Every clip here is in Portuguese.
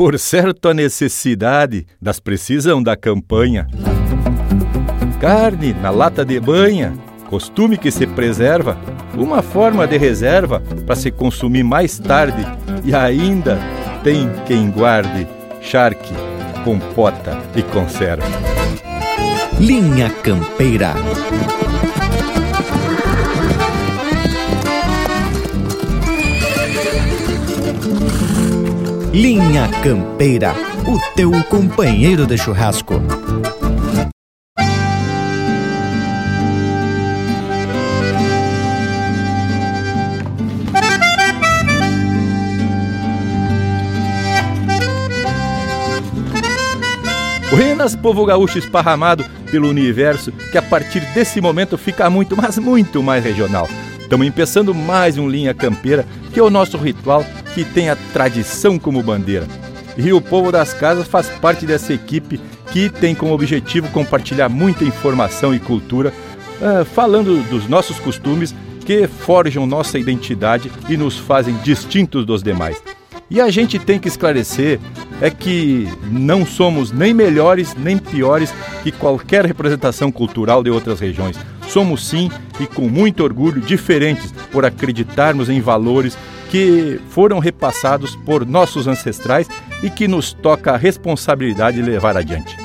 Por certo, a necessidade das precisão da campanha. Carne na lata de banha, costume que se preserva, uma forma de reserva para se consumir mais tarde e ainda tem quem guarde charque, compota e conserva. Linha Campeira. Linha Campeira, o teu companheiro de churrasco. Buenas, povo gaúcho esparramado pelo universo, que a partir desse momento fica muito, mas muito mais regional. Estamos empeçando mais um Linha Campeira, que é o nosso ritual que tem a tradição como bandeira. E o povo das casas faz parte dessa equipe que tem como objetivo compartilhar muita informação e cultura, uh, falando dos nossos costumes que forjam nossa identidade e nos fazem distintos dos demais. E a gente tem que esclarecer é que não somos nem melhores nem piores que qualquer representação cultural de outras regiões. Somos sim e com muito orgulho diferentes por acreditarmos em valores que foram repassados por nossos ancestrais e que nos toca a responsabilidade de levar adiante.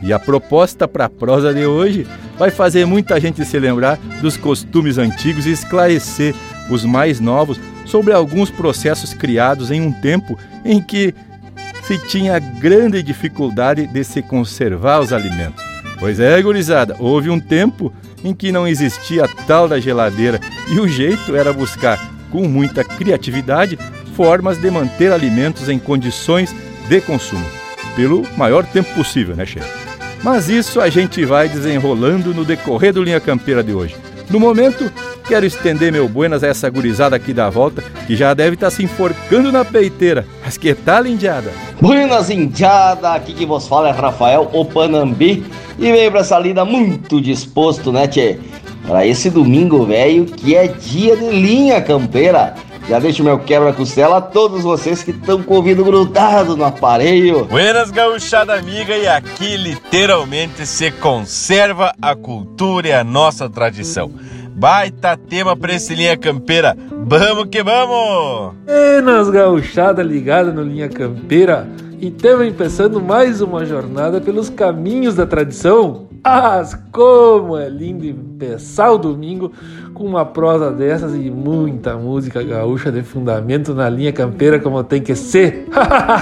E a proposta para a prosa de hoje vai fazer muita gente se lembrar dos costumes antigos e esclarecer os mais novos sobre alguns processos criados em um tempo em que se tinha grande dificuldade de se conservar os alimentos. Pois é, gurizada, houve um tempo em que não existia a tal da geladeira e o jeito era buscar, com muita criatividade, formas de manter alimentos em condições de consumo, pelo maior tempo possível, né, chefe? Mas isso a gente vai desenrolando no decorrer do Linha Campeira de hoje. No momento, quero estender meu buenas a essa gurizada aqui da volta, que já deve estar tá se enforcando na peiteira. Mas que tal, indiada? Buenas, indiada! Aqui que vos fala é Rafael Opanambi e veio pra essa lida muito disposto, né, tchê? Para esse domingo, velho, que é dia de linha campeira. Já deixo meu quebra-costela a todos vocês que estão com o ouvido grudado no aparelho. Buenas, gauchada amiga, e aqui literalmente se conserva a cultura e a nossa tradição. Baita tema pra esse Linha Campeira. Vamos que vamos! Buenas, gauchada ligada no Linha Campeira. E estamos começando mais uma jornada pelos caminhos da tradição. Ah, como é lindo empezar o domingo com uma prosa dessas e muita música gaúcha de fundamento na linha campeira como tem que ser.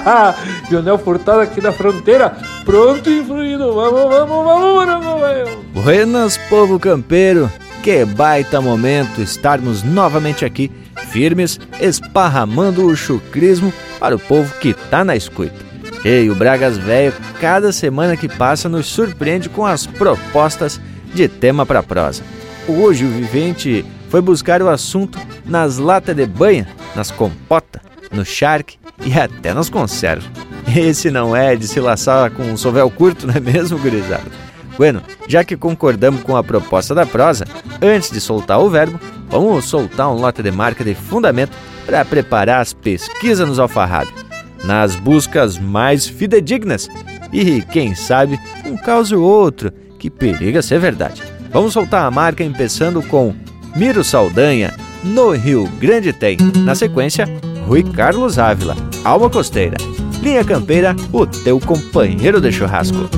Jonel Furtado aqui da fronteira, pronto e fluido. Vamos, vamos, vamos, vamos, vamos. Buenas, povo campeiro. Que baita momento estarmos novamente aqui, firmes, esparramando o chucrismo para o povo que tá na escuta. E o Bragas Velho, cada semana que passa, nos surpreende com as propostas de tema para prosa. Hoje o Vivente foi buscar o assunto nas latas de banha, nas compotas, no charque e até nas conservas. Esse não é de se laçar com um sovel curto, não é mesmo, gurizada? Bueno, já que concordamos com a proposta da prosa, antes de soltar o verbo, vamos soltar um lote de marca de fundamento para preparar as pesquisas nos alfarrábios nas buscas mais fidedignas e, quem sabe, um caso ou outro que periga ser verdade. Vamos soltar a marca empeçando com Miro Saldanha, no Rio Grande tem. Na sequência, Rui Carlos Ávila, Alma Costeira. Linha Campeira, o teu companheiro de churrasco.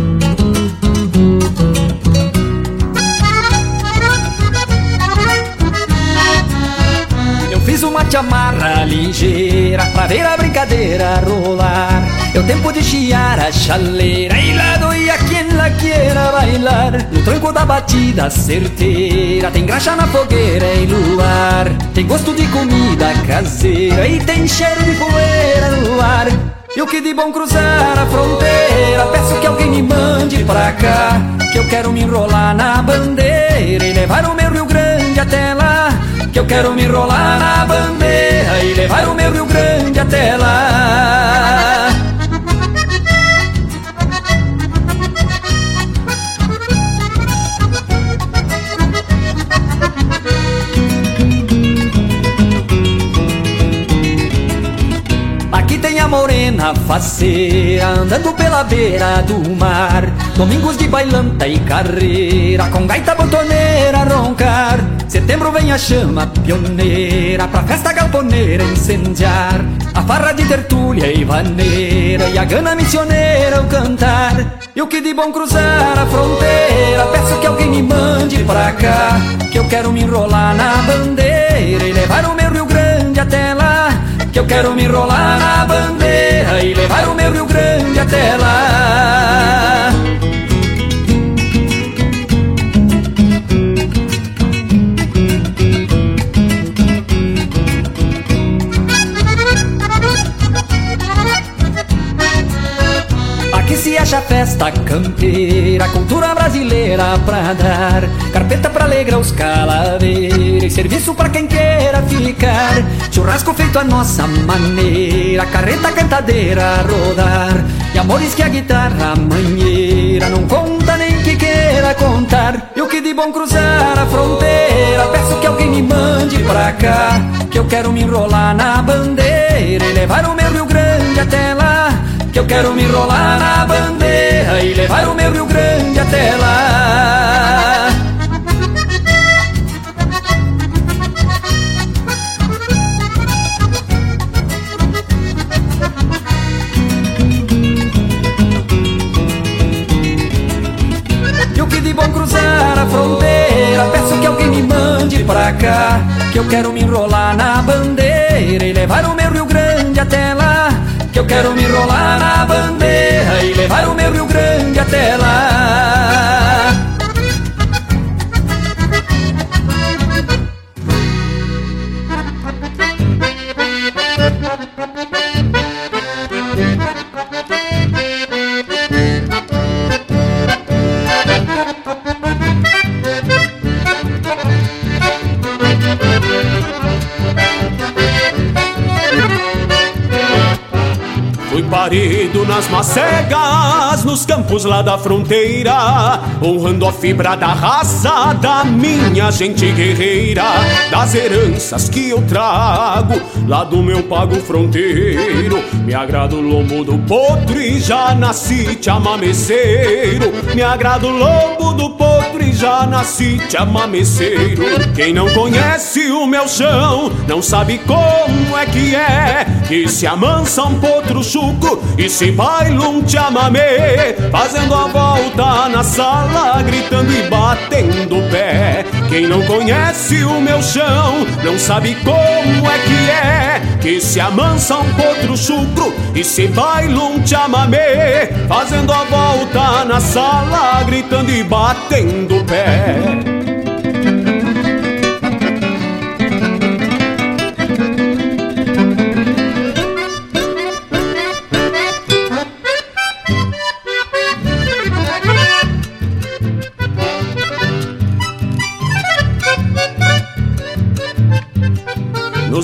Uma chamarra ligeira pra ver a brincadeira rolar. É o tempo de chiar a chaleira e lá doia quem lá queira bailar. No tranco da batida certeira tem graxa na fogueira e luar. Tem gosto de comida caseira e tem cheiro de poeira no ar. Eu que de bom cruzar a fronteira Peço que alguém me mande pra cá Que eu quero me enrolar na bandeira E levar o meu Rio Grande até lá que eu quero me enrolar na bandeira e levar o meu Rio Grande até lá. Morena faceira, andando pela beira do mar. Domingos de bailanta e carreira, com gaita botoneira roncar. Setembro vem a chama pioneira, pra festa galponeira incendiar. A farra de tertúlia e vaneira, e a gana missioneira o cantar. E o que de bom cruzar a fronteira, peço que alguém me mande pra cá. Que eu quero me enrolar na bandeira e levar o Que eu quero me enrolar na bandeira e levar o meu Rio Grande até lá. Se acha festa campeira, cultura brasileira pra dar. Carpeta pra alegrar os calaveiros, serviço pra quem queira ficar. Churrasco feito a nossa maneira, carreta cantadeira a rodar. E amores que a guitarra manheira não conta nem que queira contar. E o que de bom cruzar a fronteira, peço que alguém me mande pra cá. Que eu quero me enrolar na bandeira e levar o meu Rio Grande até lá. Eu quero me enrolar na bandeira e levar o meu Rio Grande até lá. E o que de bom cruzar a fronteira, peço que alguém me mande pra cá. Que eu quero me enrolar na bandeira e levar o meu Rio. Que eu quero me enrolar na bandeira e levar o meu Rio Grande até lá. Parido nas macegas, nos campos lá da fronteira, honrando a fibra da raça da minha gente guerreira, das heranças que eu trago lá do meu pago fronteiro. Me agrada o lombo do potro e já nasci te amameceiro. Me agrada o lombo do potro e já nasci te amameceiro. Quem não conhece o meu chão não sabe como é que é que se amansa um potro chuco e se baila um chamamé, fazendo a volta na sala, gritando e batendo o pé. Quem não conhece o meu chão não sabe como é que é que se amansa um potro chucro e se baila um chamamé, fazendo a volta na sala, gritando e batendo o pé.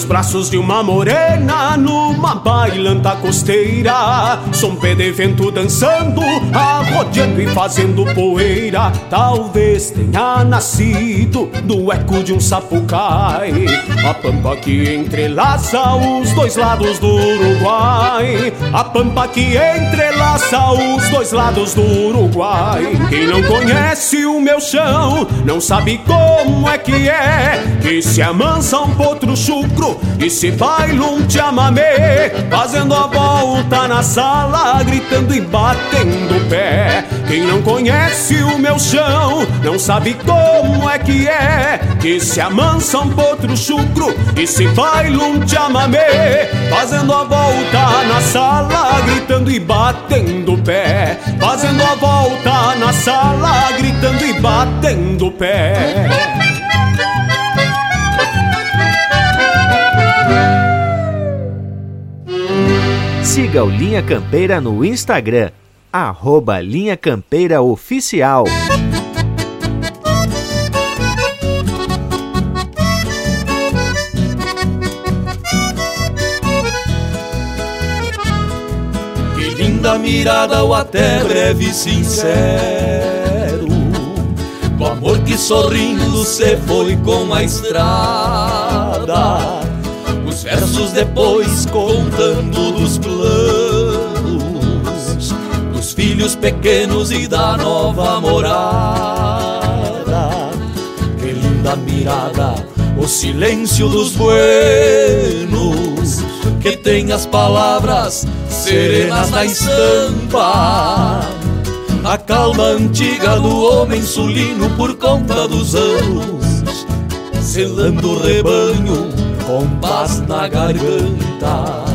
Braços de uma morena, numa bailanta costeira. Som pé de vento dançando, arrodeando e fazendo poeira. Talvez tenha nascido do eco de um sapucai. A pampa que entrelaça os dois lados do Uruguai. A pampa que entrelaça os dois lados do Uruguai. Quem não conhece o meu chão, não sabe como é que é. Que se amansa um potro chucro e se baila um chamamé Fazendo a volta na sala, gritando e batendo o pé. Quem não conhece o meu chão, não sabe como é que é. Que se amansa um potro chucro e se baila um chamamé Fazendo a volta na sala, gritando e batendo o pé. Fazendo a volta na sala, gritando e batendo o pé Siga o Linha Campeira no Instagram, arroba Linha Campeira Oficial. Que linda mirada ou até breve sincero Do amor que sorrindo se foi com a estrada Os versos depois contando dos planos filhos pequenos e da nova morada. Que linda mirada, o silêncio dos buenos, que tem as palavras serenas na estampa. A calma antiga do homem sulino por conta dos anos, selando o rebanho com paz na garganta.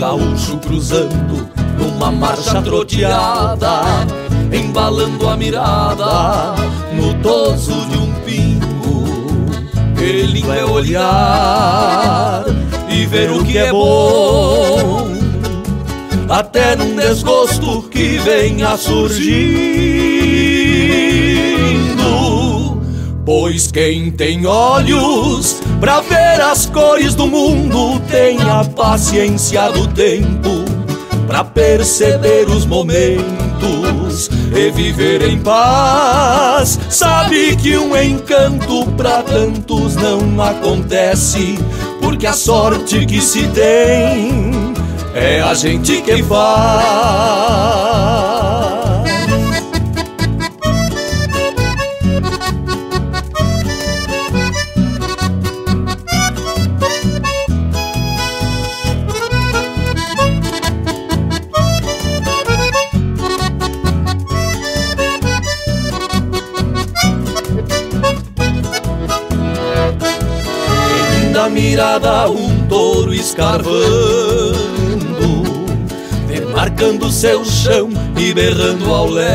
Gaúcho cruzando numa marcha troteada, embalando a mirada no toso de um pingo. Que lindo é olhar e ver o que é bom, até num desgosto que venha surgindo. Pois quem tem olhos pra ver as cores do mundo tem a paciência do tempo pra perceber os momentos e viver em paz. Sabe que um encanto pra tantos não acontece, porque a sorte que se tem é a gente que faz. Mirada um touro escarvando, demarcando seu chão e berrando ao léu.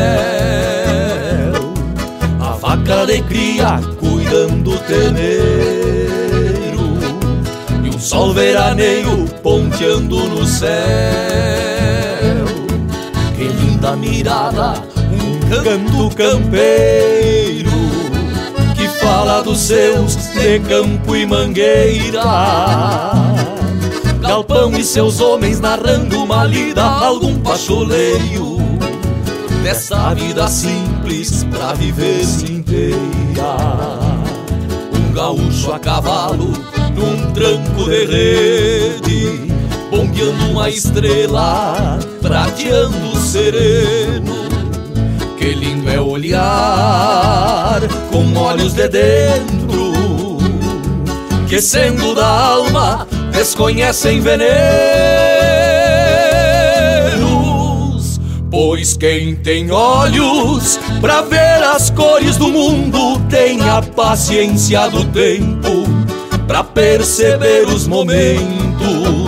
A vaca de cria cuidando o terneiro, e um sol veraneio ponteando no céu. Que linda mirada, um canto campeiro fala dos seus de campo e mangueira. Galpão e seus homens narrando uma lida, algum pacholeio dessa vida simples pra viver inteira. Um gaúcho a cavalo num tranco de rede, bombeando uma estrela, prateando sereno que lindo é olhar com olhos de dentro, que sendo da alma desconhecem venenos. Pois quem tem olhos para ver as cores do mundo tem a paciência do tempo para perceber os momentos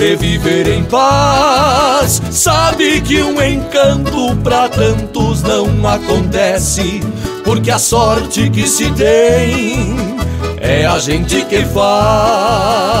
e viver em paz. Sabe que um encanto para tantos não acontece, porque a sorte que se tem é a gente que faz.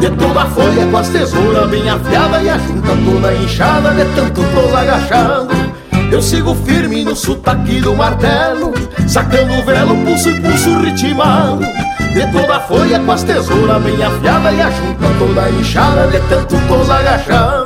De toda a folha com as tesouras bem afiada E a junta toda inchada de tanto tô agachado. Eu sigo firme no sotaque do martelo Sacando o velo, pulso e pulso ritmado De toda a folha com as tesouras bem afiada E a junta toda inchada de tanto tô agachado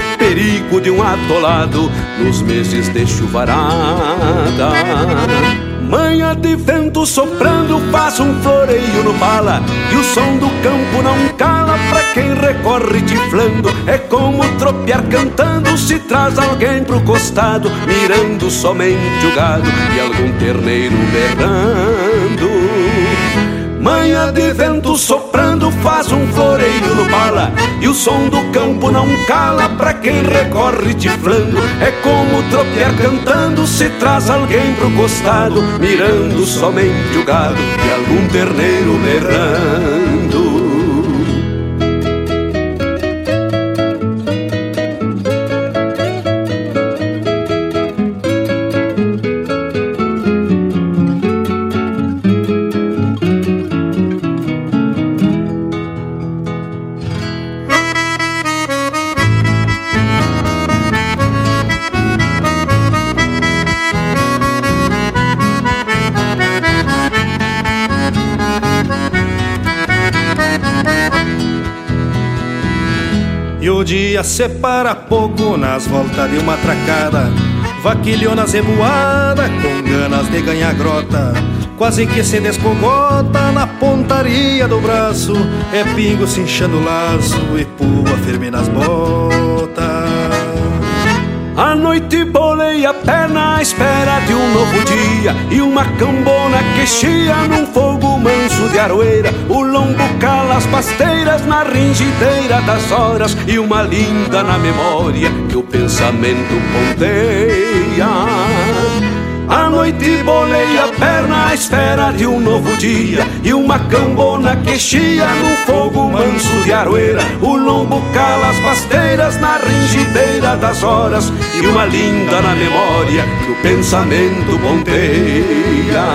Perigo de um atolado nos meses de chuvarada Manha de vento soprando faz um floreio no pala E o som do campo não cala pra quem recorre tiflando É como tropear cantando se traz alguém pro costado Mirando somente o gado e algum terneiro berrando. Manha de vento soprando faz um floreio no pala E o som do campo não cala pra quem recorre tiflando É como tropear cantando se traz alguém pro costado Mirando somente o gado e algum terneiro berrando separa pouco nas voltas de uma tracada. Vaquilhona zebuada com ganas de ganhar grota. Quase que se descogota na pontaria do braço. É pingo se inchando o laço e pua firme nas botas. A noite bolei a perna à espera de um novo dia E uma cambona que chia num fogo manso de aroeira O lombo cala as pasteiras na ringideira das horas E uma linda na memória que o pensamento ponteia. A noite bolei a perna à espera de um novo dia E uma cambona que chia num fogo manso de aroeira O lombo cala as pasteiras na ringideira das horas E uma linda na memória que o pensamento ponteia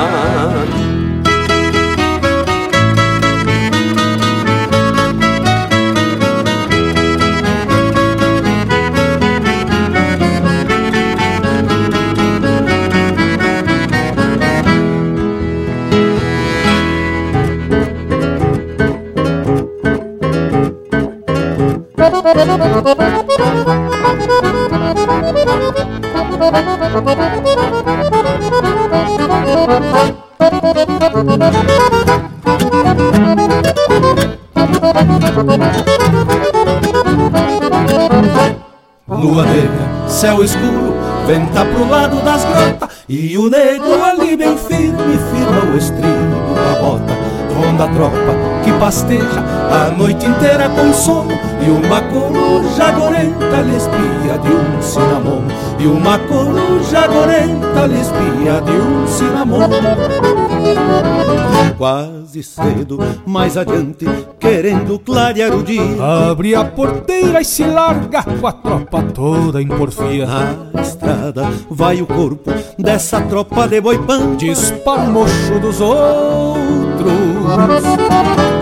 escuro, venta pro lado das grotas E o negro ali bem firme, firma o estribo da bota. Ronda a tropa que pasteja a noite inteira com sono E uma coruja gorenta lhe espia de um cinamomo E uma coruja gorenta lhe espia de um cinamomo Quase cedo, mais adiante, querendo clarear o dia. Abre a porteira e se larga com a tropa toda em porfia. Na estrada vai o corpo dessa tropa de boipã Dispara o mocho dos outros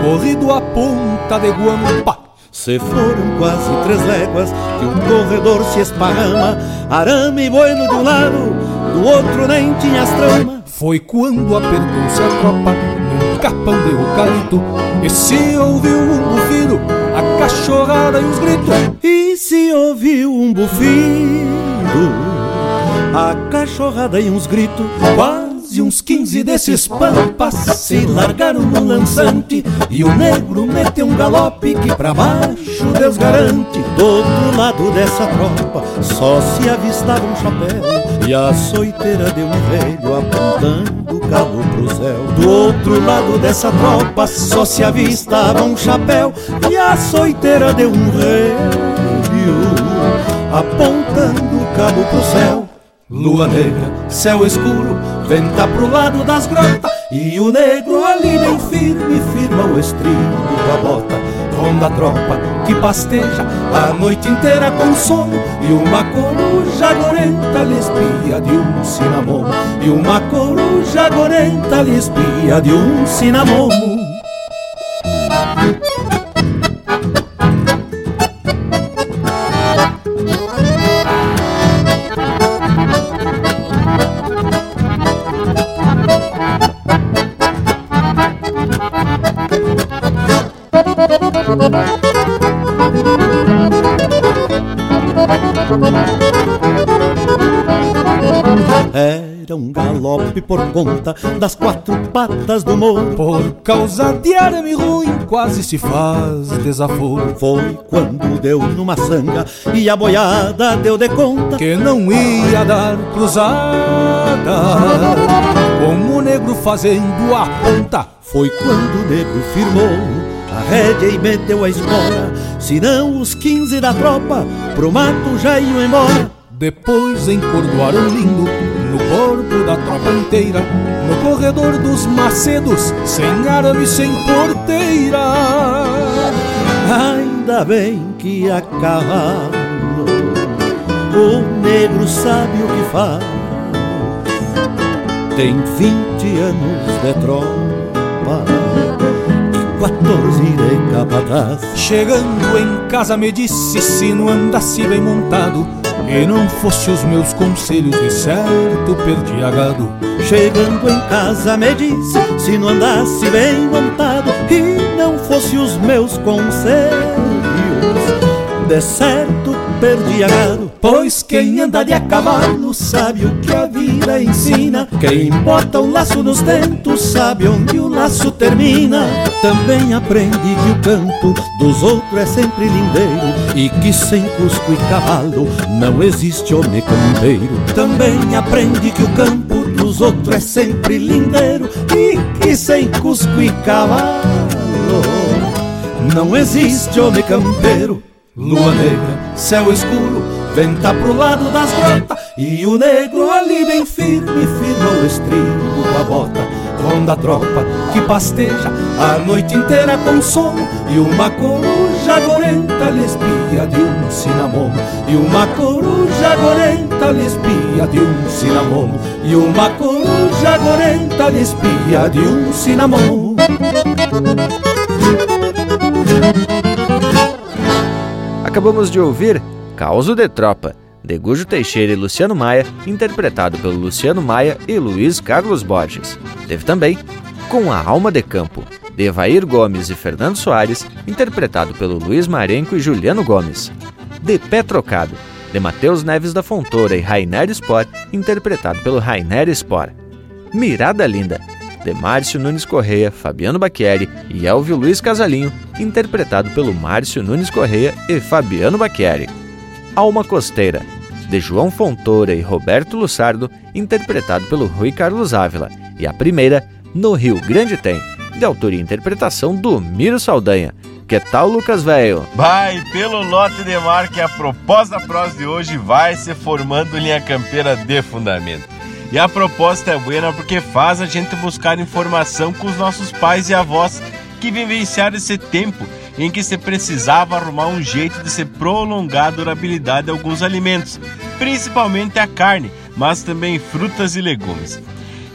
Corrido a ponta de guampa. Se foram quase três léguas que um corredor se esparrama, arame e bueno de um lado, do outro nem tinha as tramas. Foi quando apertou-se a tropa capão de eucalipto e se ouviu um bufido, a cachorrada e os gritos. E se ouviu um bufido, a cachorrada e uns gritos. Quase uns quinze desses pampas se largaram no lançante E o negro meteu um galope que pra baixo Deus garante Do outro lado dessa tropa só se avistava um chapéu E a soiteira de um velho apontando o cabo pro céu. Do outro lado dessa tropa só se avistava um chapéu. E a soiteira de um velho apontando o cabo pro céu. Lua negra, céu escuro, venta pro lado das grotas E o negro ali bem firme firma o estribo da bota Ronda a tropa que pasteja a noite inteira com sono. E uma coruja gorenta lhe espia de um cinamomo E uma coruja gorenta lhe espia de um cinamomo por conta das quatro patas do morro. Por causa de arame ruim quase se faz desaforo. Foi quando deu numa sanga e a boiada deu de conta Que não ia dar cruzada. Com o negro fazendo a ponta Foi quando o negro firmou a rédea e meteu a espora Senão os quinze da tropa pro mato já iam embora. Depois encordoaram lindo corpo da tropa inteira No corredor dos macedos, sem arame, sem porteira. Ainda bem que a cavalo O negro sabe o que faz. Tem vinte anos de tropa 14 de capataz. Chegando em casa me disse se não andasse bem montado E não fosse os meus conselhos de certo perdia gado Chegando em casa me disse se não andasse bem montado E não fosse os meus conselhos de certo perdia gado Pois quem anda de a cavalo sabe o que a vida ensina. Quem bota o laço nos dentos sabe onde o laço termina. Também aprende que o campo dos outros é sempre lindeiro E que sem cusco e cavalo não existe homem campeiro. Também aprende que o campo dos outros é sempre lindeiro E que sem cusco e cavalo não existe homem campeiro. Lua negra, céu escuro, venta pro lado das grotas E o negro ali bem firme, firma o estribo da bota. Ronda a tropa que pasteja a noite inteira com sono E uma coruja gorenta lhe espia de um cinamomo. E uma coruja gorenta lhe espia de um cinamomo. E uma coruja gorenta lhe espia de um cinamomo. Acabamos de ouvir Causo de Tropa, de Gujo Teixeira e Luciano Maia, interpretado pelo Luciano Maia e Luiz Carlos Borges. Teve também Com a Alma de Campo, de Evair Gomes e Fernando Soares, interpretado pelo Luiz Marenco e Juliano Gomes. De Pé Trocado, de Matheus Neves da Fontoura e Rainer Spor, interpretado pelo Rainer Spor. Mirada Linda, de Márcio Nunes Correia, Fabiano Bacchieri e Elvio Luiz Casalinho, interpretado pelo Márcio Nunes Correia e Fabiano Bacchieri. Alma Costeira, de João Fontoura e Roberto Lussardo, interpretado pelo Rui Carlos Ávila, e a primeira, No Rio Grande Tem, de autoria e interpretação do Miro Saldanha. Que tal, Lucas Velho? Vai, pelo lote de mar que a proposta da prosa de hoje vai se formando linha campeira de fundamento. E a proposta é boa porque faz a gente buscar informação com os nossos pais e avós que vivenciaram esse tempo em que se precisava arrumar um jeito de se prolongar a durabilidade de alguns alimentos, principalmente a carne, mas também frutas e legumes.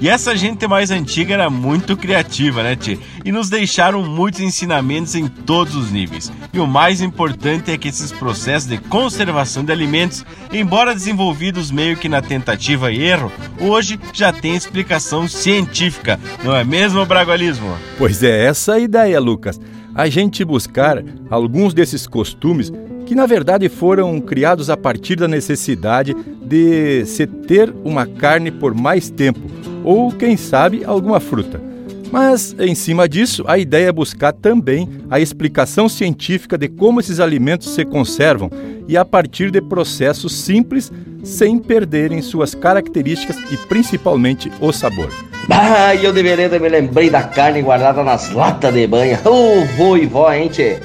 E essa gente mais antiga era muito criativa, né, Tchê? E nos deixaram muitos ensinamentos em todos os níveis. E o mais importante é que esses processos de conservação de alimentos, embora desenvolvidos meio que na tentativa e erro, hoje já tem explicação científica, não é mesmo, Bragualismo? Pois é, essa a ideia, Lucas. A gente buscar alguns desses costumes que na verdade foram criados a partir da necessidade de se ter uma carne por mais tempo ou, quem sabe, alguma fruta. Mas, em cima disso, a ideia é buscar também a explicação científica de como esses alimentos se conservam e a partir de processos simples, sem perderem suas características e principalmente o sabor. Ah, eu deveria ter me lembrei da carne guardada nas latas de banha. Ô, oh, vô e vó, hein, tchê?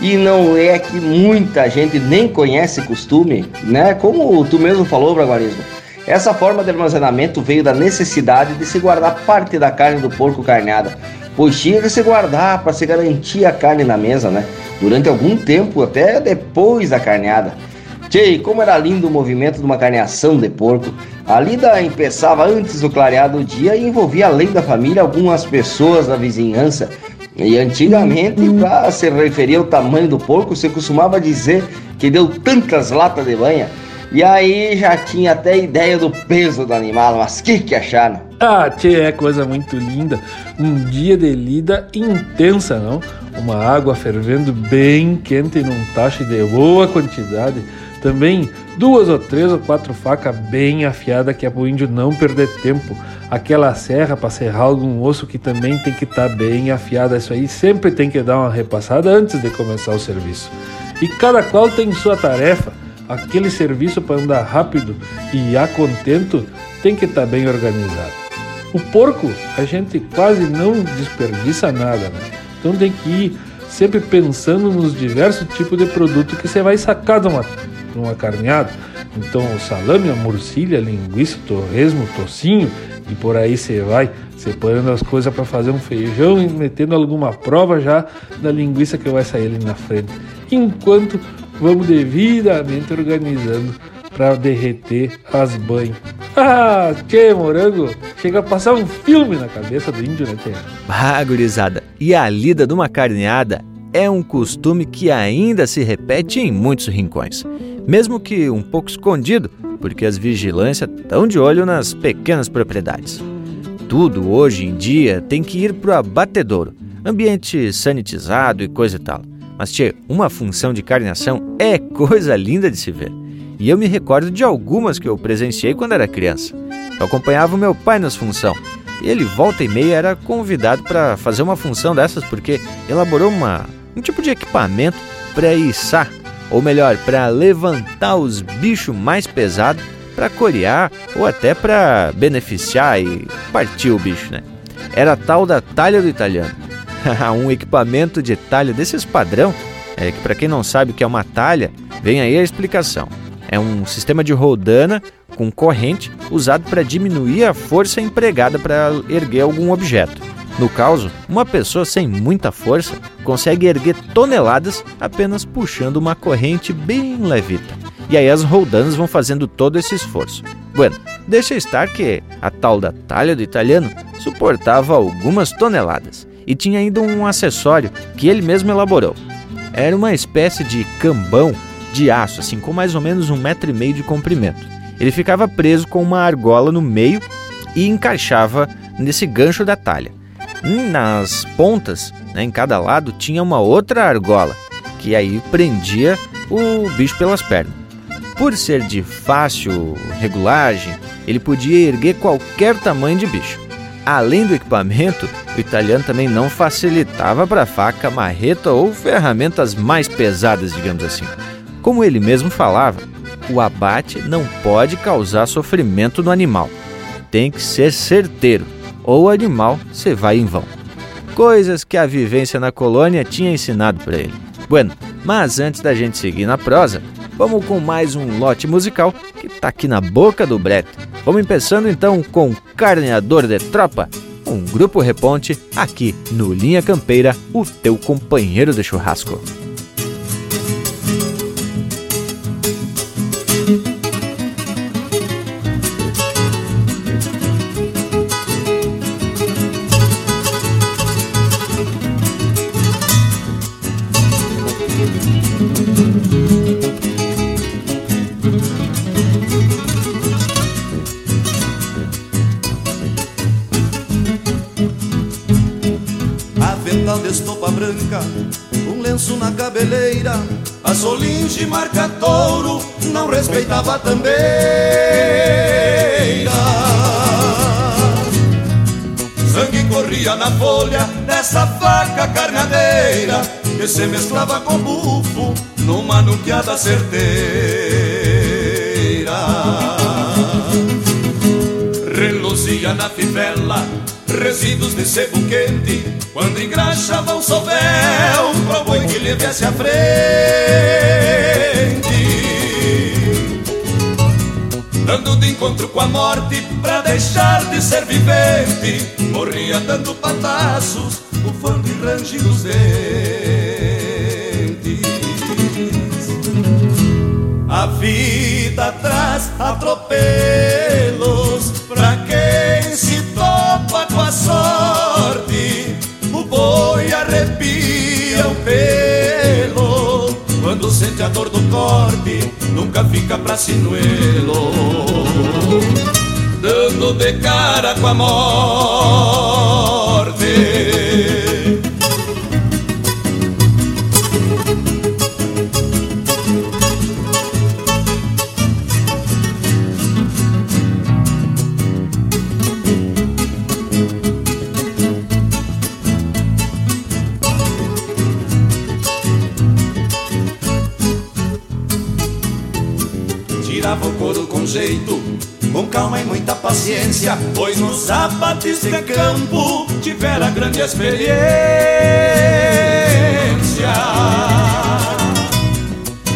E não é que muita gente nem conhece costume, né? Como tu mesmo falou, Braguarismo essa forma de armazenamento veio da necessidade de se guardar parte da carne do porco carneada, pois tinha que se guardar para se garantir a carne na mesa, né? Durante algum tempo, até depois da carneada. Tchê, como era lindo o movimento de uma carneação de porco. A lida empeçava antes do clareado do dia e envolvia, além da família, algumas pessoas da vizinhança. E antigamente, para se referir ao tamanho do porco, se costumava dizer que deu tantas latas de banha e aí já tinha até ideia do peso do animal, mas que que acharam? Ah, tchê, é coisa muito linda. Um dia de lida intensa, não? Uma água fervendo bem quente num tacho de boa quantidade. Também duas ou três ou quatro facas bem afiadas que é pro índio não perder tempo. Aquela serra para serrar algum osso que também tem que estar tá bem afiada. Isso aí sempre tem que dar uma repassada antes de começar o serviço. E cada qual tem sua tarefa aquele serviço para andar rápido e a contento tem que estar tá bem organizado. O porco a gente quase não desperdiça nada, né? Então tem que ir sempre pensando nos diversos tipos de produto que você vai sacar de uma, de uma carneada. Então o salame, a morcilha, a linguiça, torresmo, tocinho e por aí você vai separando as coisas para fazer um feijão e metendo alguma prova já da linguiça que vai sair ali na frente. Enquanto vamos devidamente organizando para derreter as banhas. Ah, que morango! Chega a passar um filme na cabeça do índio, né, Tchê? Ah, gurizada, e a lida de uma carneada é um costume que ainda se repete em muitos rincões, mesmo que um pouco escondido, porque as vigilâncias estão de olho nas pequenas propriedades. Tudo hoje em dia tem que ir para o abatedouro, ambiente sanitizado e coisa e tal. Mas, tchê, uma função de carneação é coisa linda de se ver. E eu me recordo de algumas que eu presenciei quando era criança. Eu acompanhava o meu pai nas funções. E ele, volta e meia, era convidado para fazer uma função dessas porque elaborou uma, um tipo de equipamento para içar, ou melhor, para levantar os bichos mais pesados para corear ou até para beneficiar e partir o bicho, né? Era a tal da talha do italiano. um equipamento de talha desses padrão, é que para quem não sabe o que é uma talha, vem aí a explicação. É um sistema de rodana com corrente usado para diminuir a força empregada para erguer algum objeto. No caso, uma pessoa sem muita força consegue erguer toneladas apenas puxando uma corrente bem levita. E aí as roldanas vão fazendo todo esse esforço. Bueno, deixa estar que a tal da talha do italiano suportava algumas toneladas e tinha ainda um acessório que ele mesmo elaborou. Era uma espécie de cambão de aço, assim, com mais ou menos um metro e meio de comprimento. Ele ficava preso com uma argola no meio e encaixava nesse gancho da talha. Nas pontas, né, em cada lado, tinha uma outra argola, que aí prendia o bicho pelas pernas. Por ser de fácil regulagem, ele podia erguer qualquer tamanho de bicho. Além do equipamento, o italiano também não facilitava para faca, marreta ou ferramentas mais pesadas, digamos assim. Como ele mesmo falava, o abate não pode causar sofrimento no animal. Tem que ser certeiro, ou o animal se vai em vão. Coisas que a vivência na colônia tinha ensinado para ele. Bueno, mas antes da gente seguir na prosa, vamos com mais um lote musical que tá aqui na boca do brete. Vamos começando então com Carneador de Tropa, um grupo reponte aqui no Linha Campeira, o teu companheiro de churrasco. Respeitava a tambeira Sangue corria na folha Dessa faca carneadeira Que se mesclava com bufo Numa nuqueada certeira Reluzia na fivela resíduos de sebo quente, quando engraxava o sovel, pro boi que lhe viesse à frente. Dando de encontro com a morte, pra deixar de ser vivente, morria dando pataços, bufando e rangindo os dentes. A vida traz atropelos pra quem se topa com a sorte. O boi arrepia o pelo quando sente a dor do corte, nunca fica pra sinuelo. Dando de cara com a morte. Com calma e muita paciência, pois nos abates de campo tivera grande experiência.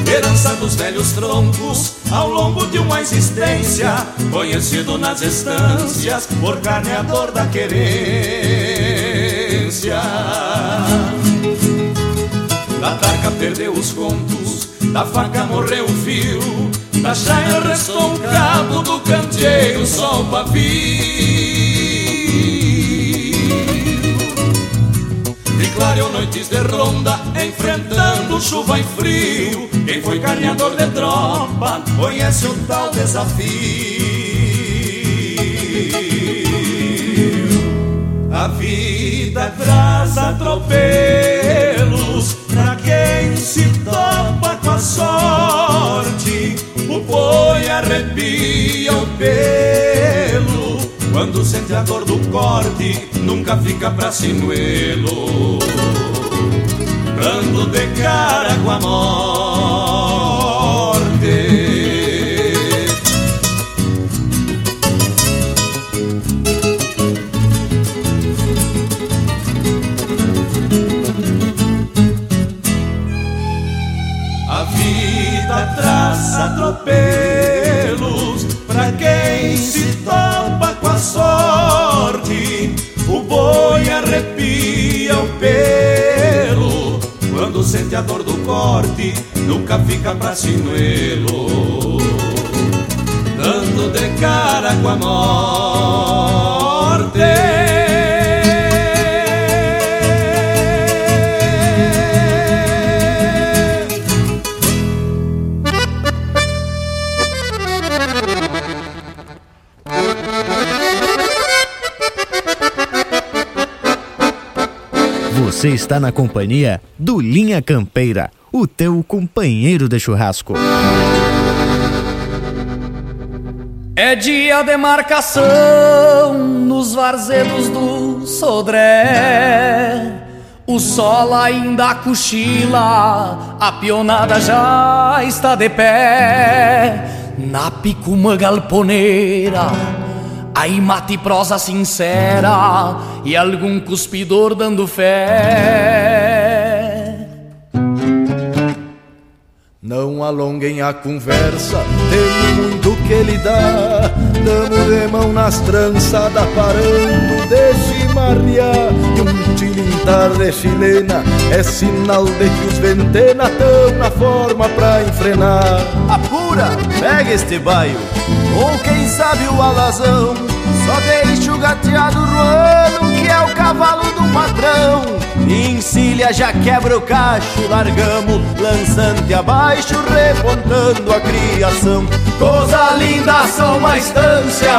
Herança dos velhos troncos ao longo de uma existência, conhecido nas estâncias por carneador da querência. Da tarca perdeu os contos, da faca morreu o fio, da chaia restou um cabo do candeeiro, só o pavio. E clareou noites de ronda, enfrentando chuva e frio. Quem foi carneador de tropa conhece o tal desafio. A vida traz atropelos arrepia o pelo Quando sente a dor do corte Nunca fica pra sinuelo. Dando de cara com a morte sente a dor do corte, nunca fica pra sinuelo, dando de cara com a morte. Você está na companhia do Linha Campeira, o teu companheiro de churrasco. É dia de marcação nos varzedos do Sodré. O sol ainda cochila, a pionada já está de pé. Na picuma galponeira, aí mate prosa sincera e algum cuspidor dando fé. Não alonguem a conversa, tem muito que dá. Damos de mão nas trançadas, parando de chimarrear. Tilintar de chilena é sinal de que os ventena tão na forma pra enfrenar. Apura, pega este baio, ou quem sabe o alazão. Só deixa o gateado ruano, que é o cavalo do patrão. Encilha, já quebra o cacho, largamos lançante abaixo, repontando a criação. Coisa linda, só uma estância,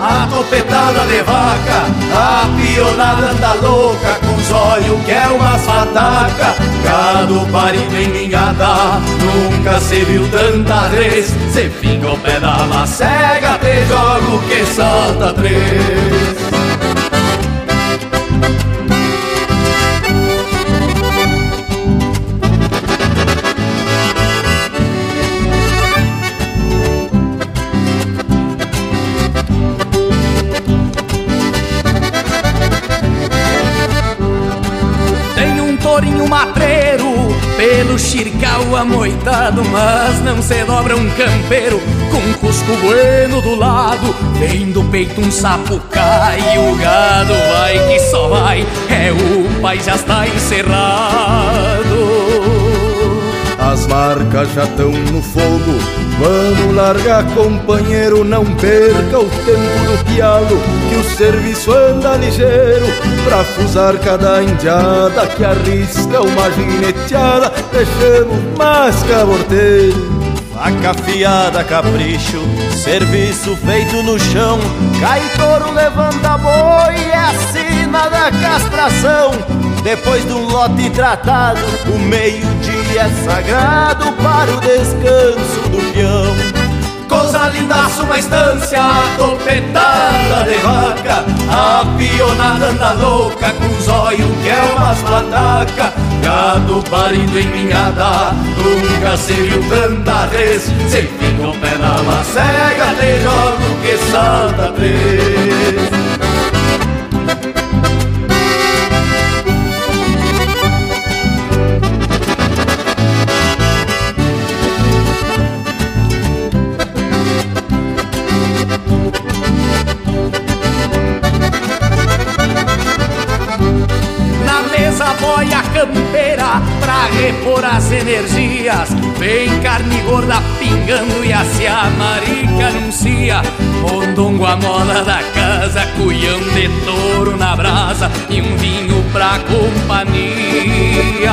a topetada de vaca, a pionada anda louca, com os olhos que é umas fataca. Gado parido em ninhada, nunca se viu tanta vez. Se fica o pé da macega, te jogo que salta três. Amoitado, mas não se dobra um campeiro com um cusco bueno do lado. Vem do peito um sapo cai, o gado vai que só vai, é o pai já está encerrado. As marcas já estão no fogo, vamos largar, companheiro. Não perca o tempo do pialo, que o serviço anda ligeiro. Pra fusar cada indiada que arrisca uma gineteada, deixamos mais caborteiro. Faca afiada, capricho, serviço feito no chão. Cai touro, levanta boi, é a sina da castração. Depois de um lote tratado, o meio-dia é sagrado para o descanso do peão. Coisa lindaça, uma estância, topetada de vaca A pionada anda louca, com olhos que é umas pataca Gado parido em minhada, nunca se viu tanta vez. Se fica o pé na macega, te jogo que salta três Vem carne gorda pingando e a cia marica anuncia. Mondongo a moda da casa, cuião de touro na brasa e um vinho pra companhia.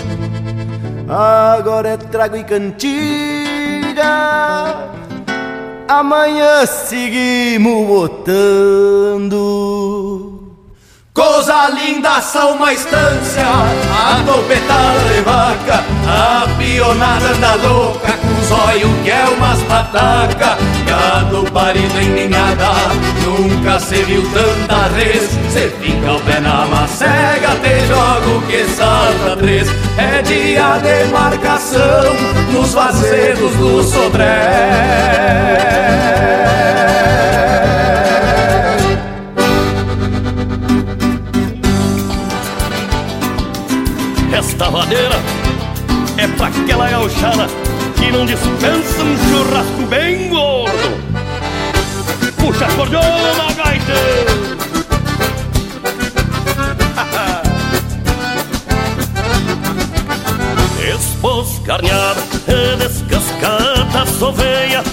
Agora é trago e cantiga. Amanhã seguimos botando. Coisa linda, só uma estância A topetada de vaca A pionada anda louca Com os olhos que é umas pataca Gado parido em ninhada Nunca se viu tanta res. Se fica o pé na macega Te jogo que salta três. É dia de marcação Nos vazedos do Sodré. Esta maneira é pra aquela gauchada que não dispensa um churrasco bem gordo. Puxa a cordona, gaita! é descascada soveia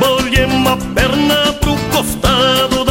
Bolhe uma perna pro costado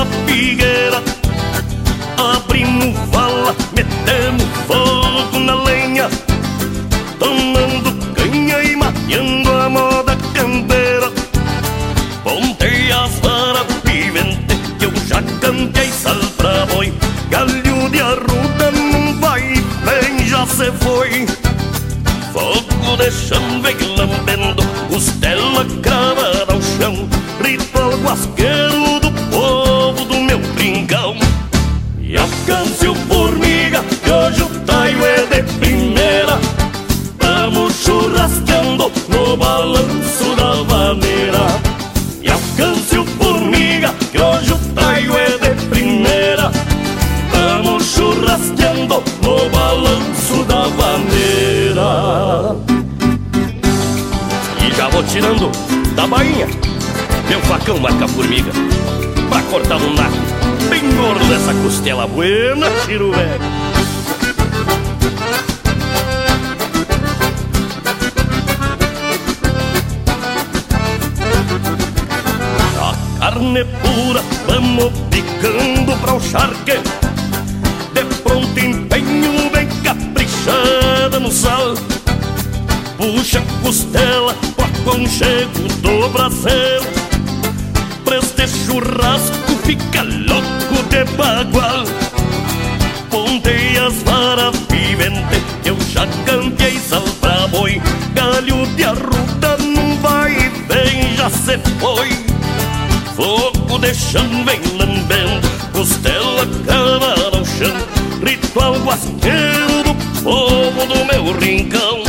bainha Meu facão marca formiga. Pra cortar um naco Bem gordo dessa costela buena, tiro velho. Carne pura, vamos picando pra o charque. De pronto empenho, bem caprichada no sal. Puxa costela aconchego do braseiro Pra este churrasco fica louco de bagual Pontei as varas vivente eu já cantei sal pra boi. Galho de arruda não vai bem, já se foi. Fogo de chão vem lambendo Costela cravada ao chão. Ritual guasqueiro do povo do meu rincão.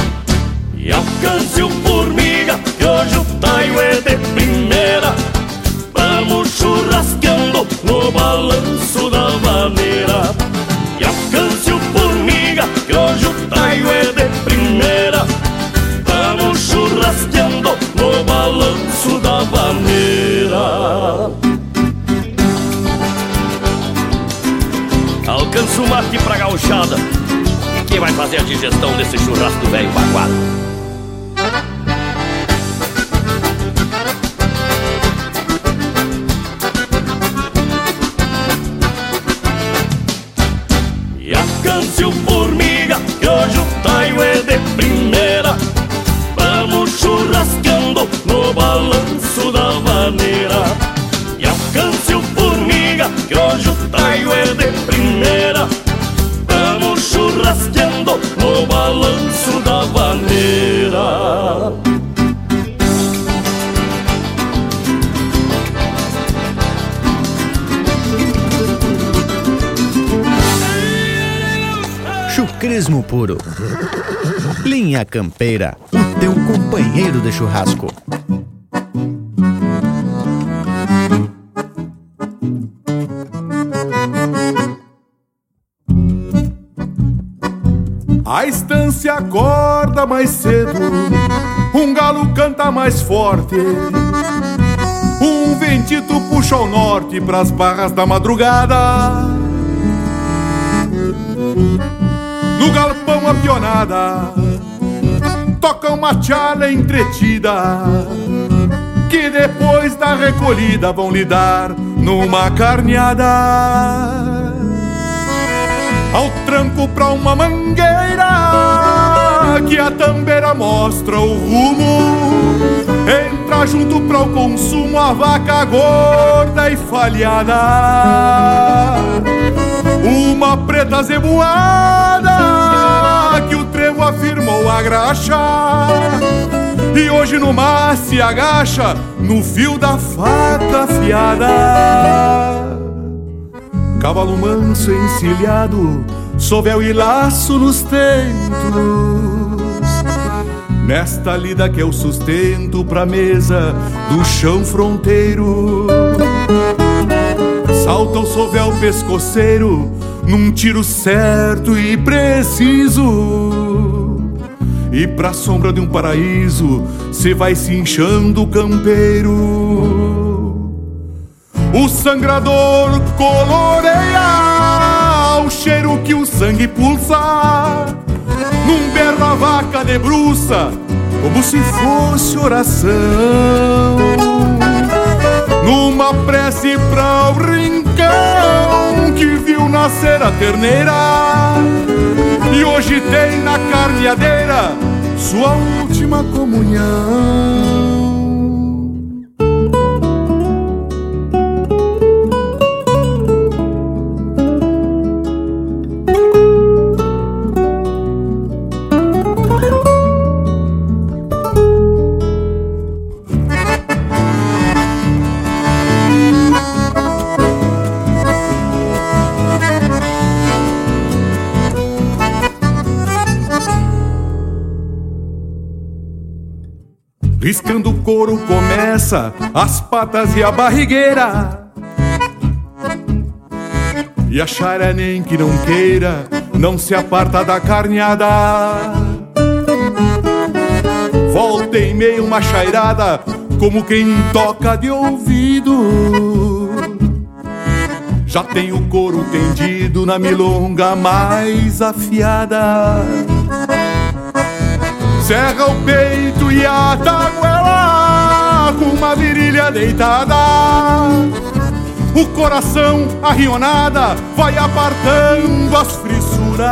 E alcance o gauchada Quem vai fazer a digestão desse churrasco velho baguado? Linha Campeira, o teu companheiro de churrasco. A estância acorda mais cedo, um galo canta mais forte. Um ventito puxa ao norte pras barras da madrugada. No galpão a pionada uma chala entretida que depois da recolhida vão lidar numa carneada. Ao tranco pra uma mangueira que a tambeira mostra o rumo. Entra junto pra o consumo a vaca gorda e falhada. Uma preta zebuada afirmou a graxa. E hoje no mar se agacha no fio da faca afiada. Cavalo manso encilhado, sovel e laço nos tentos. Nesta lida que o sustento pra mesa do chão fronteiro. Salta o sovel pescoceiro num tiro certo e preciso. E pra sombra de um paraíso, cê vai se inchando campeiro. O sangrador coloreia o cheiro que o sangue pulsa num berro a vaca debruça, como se fosse oração. Numa prece pra o rincão que viu nascer a terneira e hoje tem na carneadeira sua última comunhão. Couro começa as patas e a barrigueira. E a chara nem que não queira, não se aparta da carneada. Volta em meio uma chairada, como quem toca de ouvido. Já tem o couro tendido na milonga mais afiada serra o peito e a taguela uma virilha deitada. O coração arrionada vai apartando as frissuras.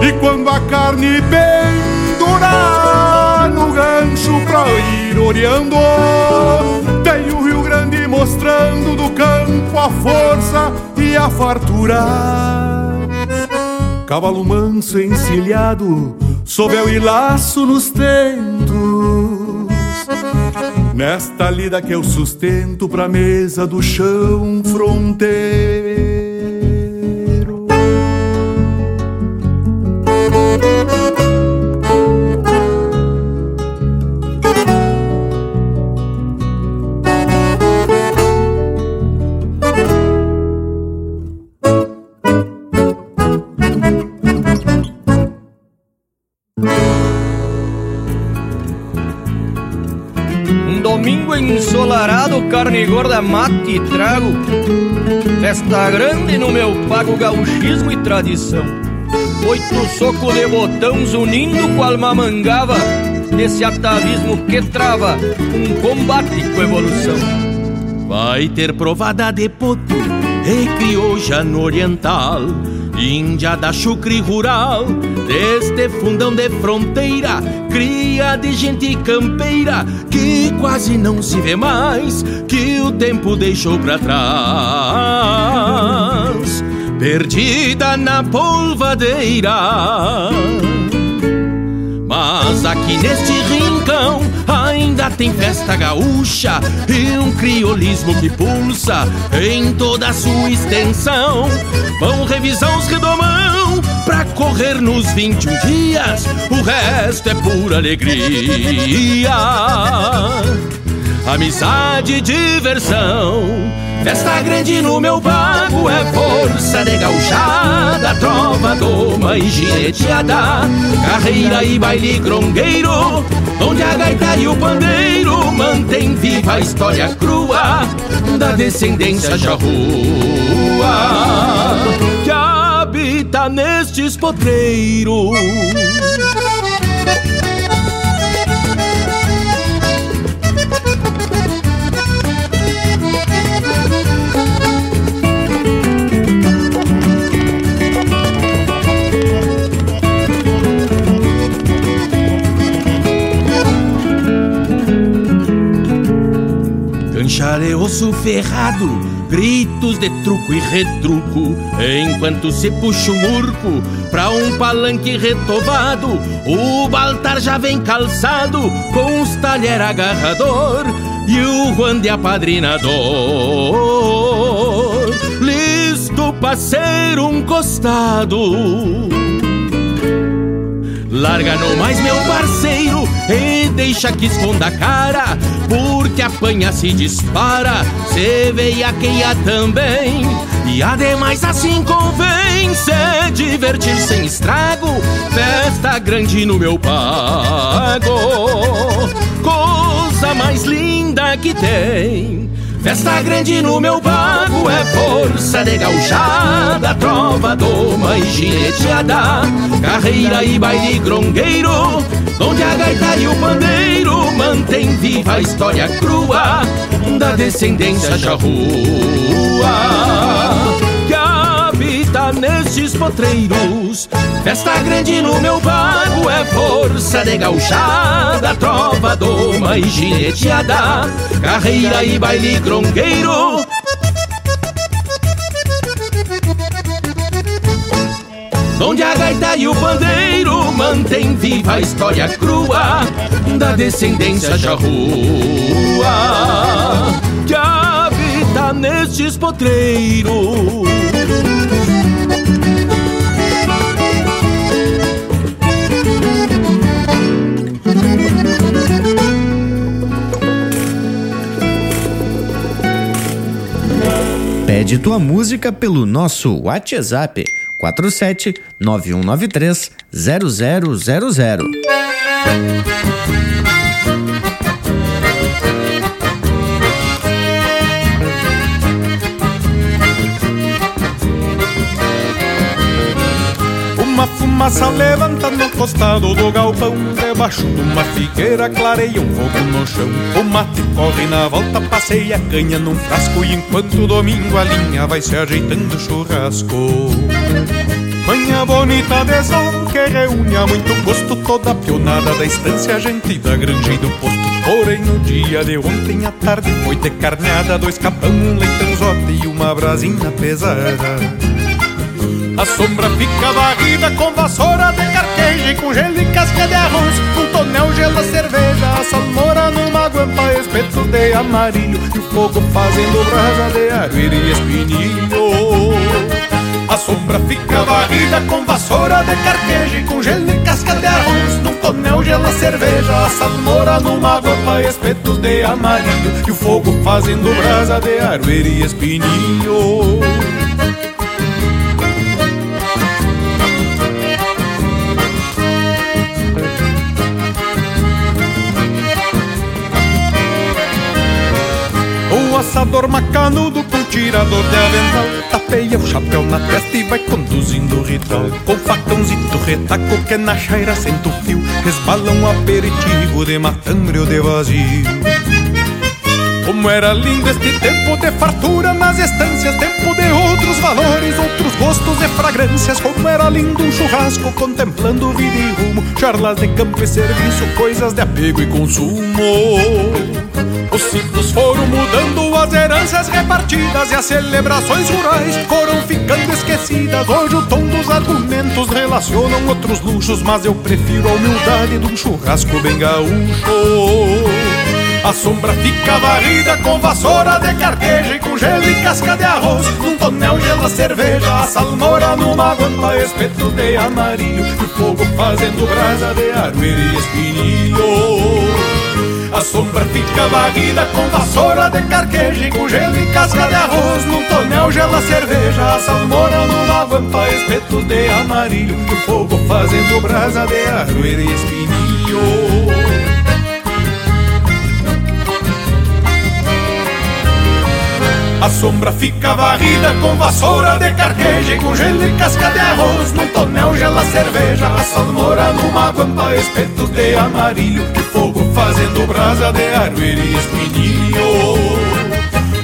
E quando a carne bem dura no gancho pra ir oreando, tem o Rio Grande mostrando do campo a força e a fartura. Cavalo manso encilhado, sovel e laço nos tentos. Nesta lida que eu sustento pra mesa do chão fronteiro. Carne gorda, mate e trago. Festa grande no meu pago, gauchismo e tradição. Oito socos de botões unindo com alma mangava. Nesse atavismo que trava um combate com evolução. Vai ter provada de potro e crioja no oriental Índia da chucre rural, deste fundão de fronteira, cria de gente campeira que quase não se vê mais, que o tempo deixou pra trás, perdida na polvadeira. Mas aqui neste rincão ainda tem festa gaúcha e um criolismo que pulsa em toda a sua extensão. Vão revisar os redomão pra correr nos 21 dias, o resto é pura alegria. Amizade e diversão Festa grande no meu bago é força de gauchada, trova, doma e gineteada, carreira e baile grongueiro, onde a gaita e o pandeiro mantém viva a história crua da descendência charrua que habita nestes potreiros. Osso ferrado, gritos de truco e retruco, enquanto se puxa um urco pra um palanque retovado, o Baltar já vem calçado com os talher agarrador e o Juan de apadrinador, listo pra ser um costado. Larga no mais meu parceiro e deixa que esconda a cara Porque apanha se dispara, se veiaqueia também. E ademais assim convém se divertir sem estrago. Festa grande no meu pago. Coisa mais linda que tem. Festa grande no meu bago é força de gauchada, trova, doma e gineteada, carreira e baile grongueiro, onde a gaita e o pandeiro mantém viva a história crua da descendência charrua que habita nestes potreiros. Festa grande no meu bago é força de gauchada, trova, doma e gineteada, carreira e baile grongueiro. Onde a gaita e o pandeiro mantém viva a história crua da descendência charrua que habita nestes potreiros. Pede tua música pelo nosso WhatsApp 47 9193 0000. Uma fumaça levanta no costado do galpão. Debaixo de uma figueira clareia um fogo no chão. O mate corre na volta, passeia a canha num frasco. E enquanto domingo a linha vai se ajeitando churrasco Manhã bonita de sol que reúne a muito gosto Toda a pionada da estância, gente da granja e do posto Porém no dia de ontem à tarde foi de carneada Dois capão, um leitãozote e uma brasinha pesada a sombra fica varrida com vassoura de carqueja e com gelo e casca de arroz. Um tonel gela cerveja, a salmoura numa guampa, espeto de amarilho e o fogo fazendo brasa de arrueira e espinilho. A sombra fica varrida com vassoura de carqueja e com gelo e casca de arroz. Num tonel gela cerveja, a salmoura numa guampa, espetos de amarilho e o fogo fazendo brasa de arrueira e espinilho. O assador macanudo com tirador de avental. Tapeia o chapéu na testa e vai conduzindo o ritual Com facãozito retaco que na chaira senta o fio Resbala um aperitivo de matambre ou de vazio. Como era lindo este tempo de fartura nas estâncias, tempo de outros valores, outros gostos e fragrâncias. Como era lindo um churrasco contemplando vida e rumo, charlas de campo e serviço, coisas de apego e consumo. Os ciclos foram mudando, as heranças repartidas e as celebrações rurais foram ficando esquecidas. Hoje o tom dos argumentos relacionam outros luxos, mas eu prefiro a humildade de um churrasco bem gaúcho. A sombra fica varrida com vassoura de carqueja e com gelo e casca de arroz. Num tonel gela cerveja, a salmoura numa guampa, espeto de amarilho. E o fogo fazendo brasa de arrueira e espinilho. A sombra fica varrida com vassoura de carqueja e com gelo e casca de arroz. Num tonel gela cerveja, a salmoura numa guampa, espeto de amarilho. E o fogo fazendo brasa de arrueira e espinilho. A sombra fica varrida com vassoura de carqueja e com gelo e casca de arroz. Num tonel gela cerveja, a salmoura numa guampa, espetos de amarilho. E fogo fazendo brasa de arrueira e espinilho.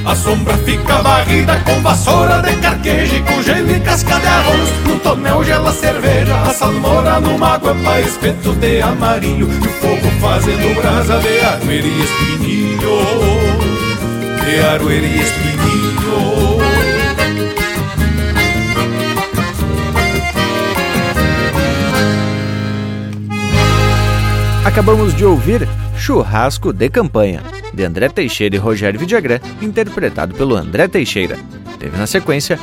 A sombra fica varrida com vassoura de carqueja e com gelo e casca de arroz. Num tonel gela cerveja, a salmoura numa guampa, espetos de amarilho. E o fogo fazendo brasa de e espinilho de. Acabamos de ouvir Churrasco de Campanha, de André Teixeira e Rogério Vidagrã, interpretado pelo André Teixeira. Teve na sequência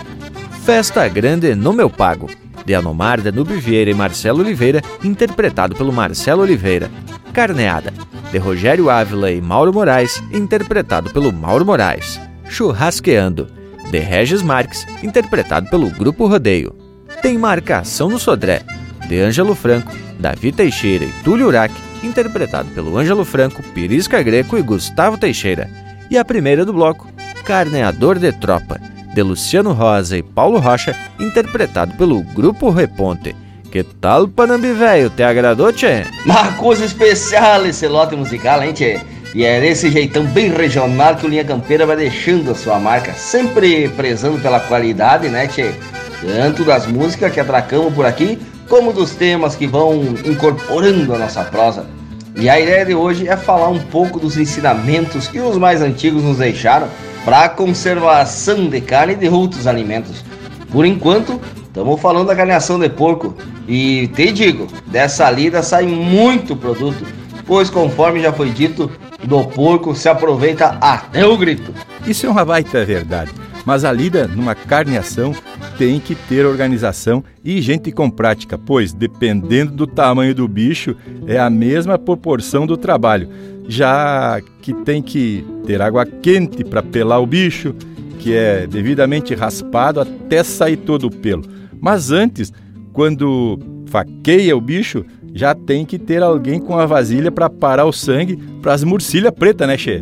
Festa Grande no Meu Pago, de Anomar Danube Vieira e Marcelo Oliveira, interpretado pelo Marcelo Oliveira. Carneada, de Rogério Ávila e Mauro Moraes, interpretado pelo Mauro Moraes. Churrasqueando, de Regis Marques, interpretado pelo Grupo Rodeio. Tem Marcação no Sodré, de Ângelo Franco, Davi Teixeira e Túlio Urac, interpretado pelo Ângelo Franco, Pirisca Greco e Gustavo Teixeira. E a primeira do bloco, Carneador de Tropa, de Luciano Rosa e Paulo Rocha, interpretado pelo Grupo Reponte. Que tal, Panambi velho? Te agradou, tchê? Uma coisa especial esse lote musical, hein, tchê? E é desse jeitão bem regional que o Linha Campeira vai deixando a sua marca, sempre prezando pela qualidade, né, tchê? Tanto das músicas que atracamos por aqui, como dos temas que vão incorporando a nossa prosa. E a ideia de hoje é falar um pouco dos ensinamentos que os mais antigos nos deixaram para a conservação de carne e de outros alimentos. Por enquanto, estamos falando da carneação de porco. E te digo, dessa lida sai muito produto, pois conforme já foi dito, do porco se aproveita até o grito. Isso é uma baita verdade, mas a lida numa carneação tem que ter organização e gente com prática, pois dependendo do tamanho do bicho, é a mesma proporção do trabalho. Já que tem que ter água quente para pelar o bicho, que é devidamente raspado até sair todo o pelo. Mas antes, quando faqueia o bicho, já tem que ter alguém com a vasilha para parar o sangue para as murcilhas pretas, né, Che?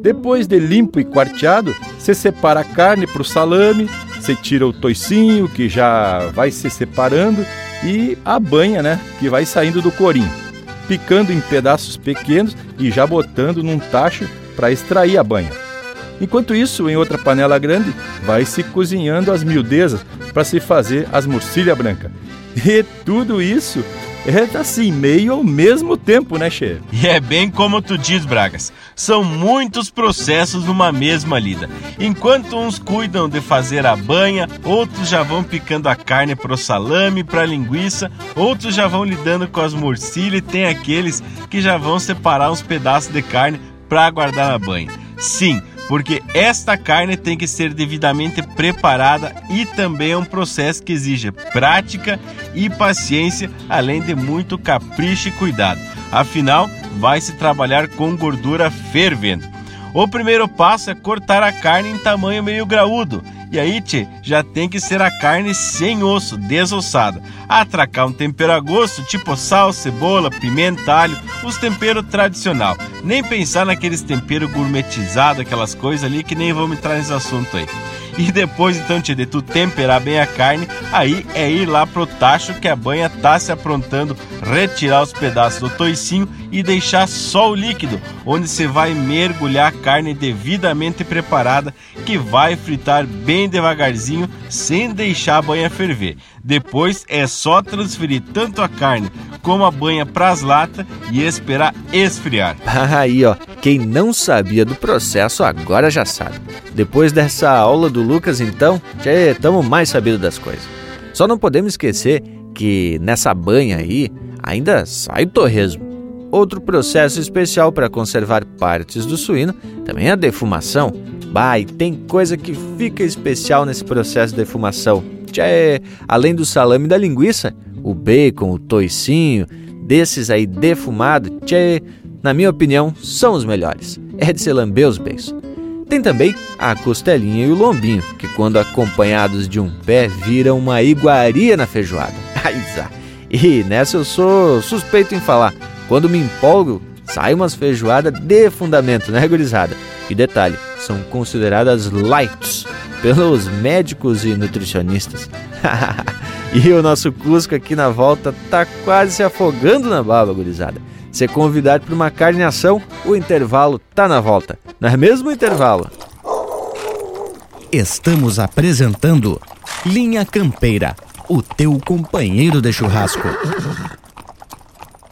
Depois de limpo e quarteado, você separa a carne para o salame, você tira o toicinho que já vai se separando e a banha, né, que vai saindo do corinho, picando em pedaços pequenos e já botando num tacho para extrair a banha. Enquanto isso, em outra panela grande, vai se cozinhando as miudezas para se fazer as murcilhas brancas. E tudo isso é assim, meio ao mesmo tempo, né, Che? E é bem como tu diz, Bragas. São muitos processos numa mesma lida. Enquanto uns cuidam de fazer a banha, outros já vão picando a carne pro salame, pra linguiça, outros já vão lidando com as morcilhas e tem aqueles que já vão separar uns pedaços de carne para guardar na banha. Sim, porque esta carne tem que ser devidamente preparada e também é um processo que exige prática e paciência, além de muito capricho e cuidado. Afinal, vai se trabalhar com gordura fervendo. O primeiro passo é cortar a carne em tamanho meio graúdo e aí, tchê, já tem que ser a carne sem osso, desossada. Atracar um tempero a gosto, tipo sal, cebola, pimenta, alho, os temperos tradicional. Nem pensar naqueles temperos gourmetizados, aquelas coisas ali que nem vamos entrar nesse assunto aí. E depois, então, de tu temperar bem a carne, aí é ir lá pro tacho que a banha tá se aprontando, retirar os pedaços do toicinho e deixar só o líquido, onde você vai mergulhar a carne devidamente preparada, que vai fritar bem devagarzinho, sem deixar a banha ferver. Depois é só transferir tanto a carne como a banha para as latas e esperar esfriar. Aí, ó, quem não sabia do processo agora já sabe. Depois dessa aula do Lucas, então, já estamos mais sabidos das coisas. Só não podemos esquecer que nessa banha aí ainda sai torresmo. Outro processo especial para conservar partes do suíno também é a defumação. Bah, e tem coisa que fica especial nesse processo de defumação. Tchê, além do salame da linguiça, o bacon, o toicinho, desses aí defumado, tchê, na minha opinião, são os melhores. É de se lamber os beijos. Tem também a costelinha e o lombinho, que quando acompanhados de um pé viram uma iguaria na feijoada. E nessa eu sou suspeito em falar. Quando me empolgo, sai umas feijoadas de fundamento, né, gurizada? E detalhe, são consideradas lights pelos médicos e nutricionistas. e o nosso Cusco aqui na volta tá quase se afogando na baba, gurizada. Ser convidado para uma carneação, o intervalo tá na volta. Não é mesmo intervalo? Estamos apresentando Linha Campeira, o teu companheiro de churrasco.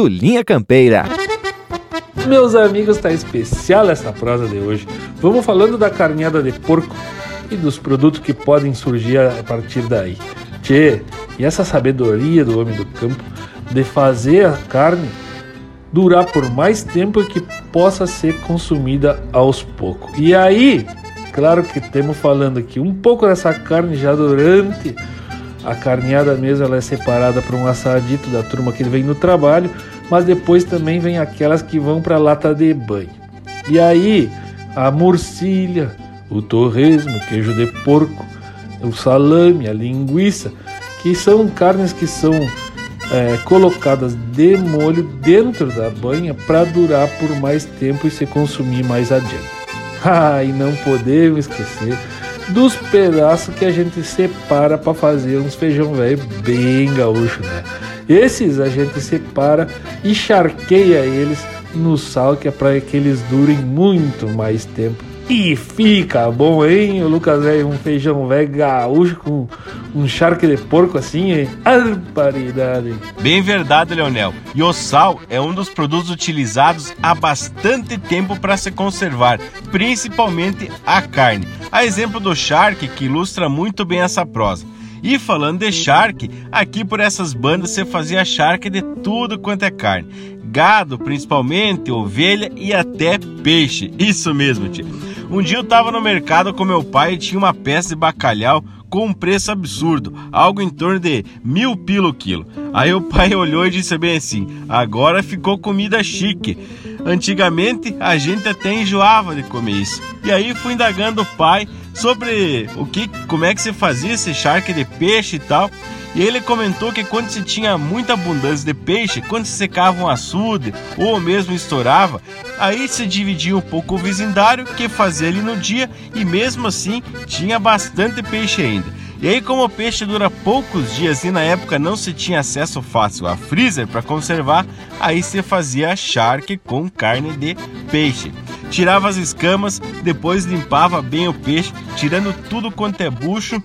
do Linha Campeira. Meus amigos, tá especial essa prosa de hoje. Vamos falando da carneada de porco e dos produtos que podem surgir a partir daí. Tchê, e essa sabedoria do homem do campo de fazer a carne durar por mais tempo que possa ser consumida aos poucos. E aí, claro que estamos falando aqui um pouco dessa carne já durante a carneada mesmo, ela é separada para um assadito da turma que vem no trabalho, mas depois também vem aquelas que vão para lata de banho. E aí, a morcilha, o torresmo, o queijo de porco, o salame, a linguiça, que são carnes que são é, colocadas de molho dentro da banha para durar por mais tempo e se consumir mais adiante. Ah, e não podemos esquecer dos pedaços que a gente separa para fazer uns feijão velho bem gaúcho, né? Esses a gente separa e charqueia eles no sal que é para que eles durem muito mais tempo e fica bom, hein, o Lucas velho? Um feijão velho gaúcho com um charque de porco assim, hein? Arparidade. Bem verdade, Leonel. E o sal é um dos produtos utilizados há bastante tempo para se conservar, principalmente a carne. A exemplo do charque, que ilustra muito bem essa prosa. E falando de charque, aqui por essas bandas você fazia charque de tudo quanto é carne. Gado, principalmente, ovelha e até peixe. Isso mesmo, tio. Um dia eu tava no mercado com meu pai e tinha uma peça de bacalhau com um preço absurdo, algo em torno de mil pilo quilo. Aí o pai olhou e disse bem assim: agora ficou comida chique. Antigamente a gente até enjoava de comer isso. E aí fui indagando o pai sobre o que, como é que se fazia esse charque de peixe e tal. E ele comentou que quando se tinha muita abundância de peixe, quando se secava um açude ou mesmo estourava, aí se dividia um pouco o vizindário que fazia ali no dia e mesmo assim tinha bastante peixe ainda. E aí, como o peixe dura poucos dias e na época não se tinha acesso fácil a freezer para conservar, aí se fazia charque com carne de peixe. Tirava as escamas, depois limpava bem o peixe, tirando tudo quanto é bucho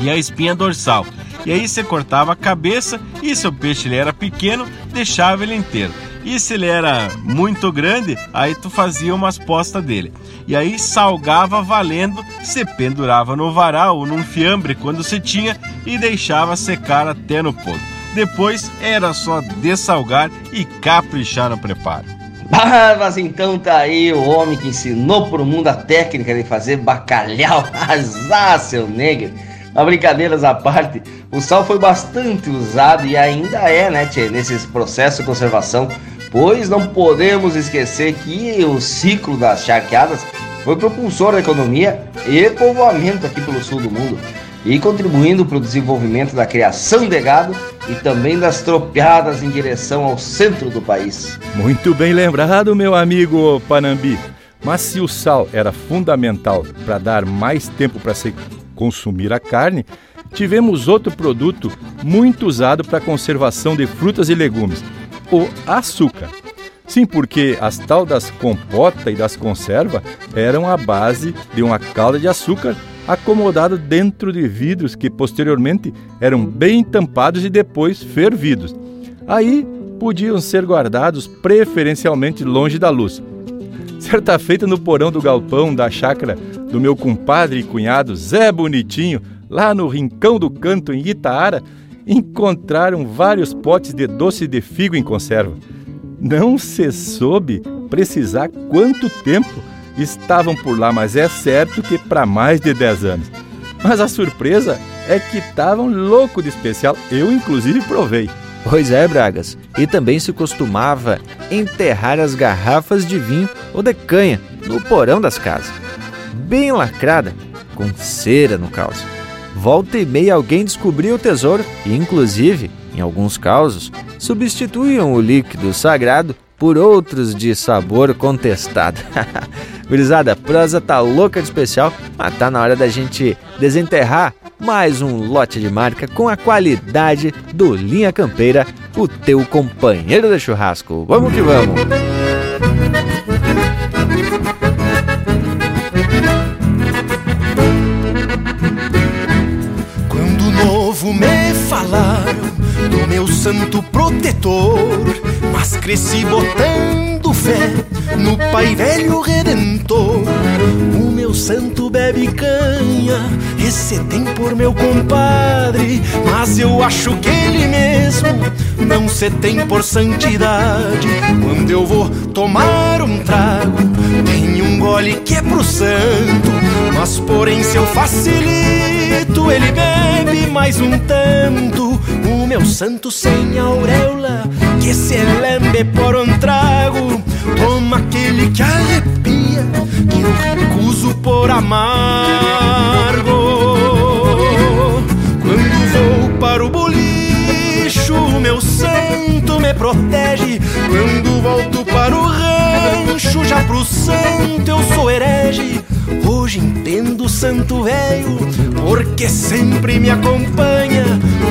e a espinha dorsal. E aí você cortava a cabeça e se o peixe ele era pequeno, deixava ele inteiro. E se ele era muito grande, aí tu fazia umas postas dele. E aí salgava valendo, se pendurava no varal ou num fiambre quando se tinha e deixava secar até no ponto. Depois era só dessalgar e caprichar no preparo. Ah, mas então tá aí o homem que ensinou pro mundo a técnica de fazer bacalhau. Azar, seu negro. Mas brincadeiras à parte, o sal foi bastante usado e ainda é, né, tchê, nesse processo de conservação, pois não podemos esquecer que o ciclo das charqueadas foi propulsor da economia e povoamento aqui pelo sul do mundo e contribuindo para o desenvolvimento da criação de gado e também das tropeadas em direção ao centro do país. Muito bem lembrado, meu amigo Panambi. Mas se o sal era fundamental para dar mais tempo para se consumir a carne, tivemos outro produto muito usado para a conservação de frutas e legumes, o açúcar. Sim, porque as tal das compota e das conserva eram a base de uma calda de açúcar acomodado dentro de vidros que posteriormente eram bem tampados e depois fervidos. Aí podiam ser guardados preferencialmente longe da luz. Certa feita no porão do galpão da chácara do meu compadre e cunhado Zé Bonitinho, lá no Rincão do Canto, em Itaara, encontraram vários potes de doce de figo em conserva. Não se soube precisar quanto tempo estavam por lá, mas é certo que para mais de 10 anos. Mas a surpresa é que estavam louco de especial, eu inclusive provei. Pois é, Bragas. E também se costumava enterrar as garrafas de vinho ou de canha no porão das casas bem lacrada, com cera no caos. Volta e meia alguém descobriu o tesouro e, inclusive, em alguns casos, substituíam o líquido sagrado por outros de sabor contestado. Gurizada, a prosa tá louca de especial, mas tá na hora da gente desenterrar mais um lote de marca com a qualidade do Linha Campeira, o teu companheiro de churrasco. Vamos que vamos! me falaram do meu santo protetor, mas cresci botando fé no Pai Velho Redentor. O meu santo bebe canha, esse tem por meu compadre, mas eu acho que ele mesmo não se tem por santidade. Quando eu vou tomar um trago, Tem um gole que é pro santo, mas porém se eu facilito, ele bebe mais um tanto. O meu santo sem auréola, que se lembre por um trago, toma aquele que arrepia, que eu recuso por amargo. Quando vou para o bolicho, o meu santo me protege. Quando volto para o rancho, já pro santo eu sou herege. Hoje entendo o santo velho, porque sempre me acompanha.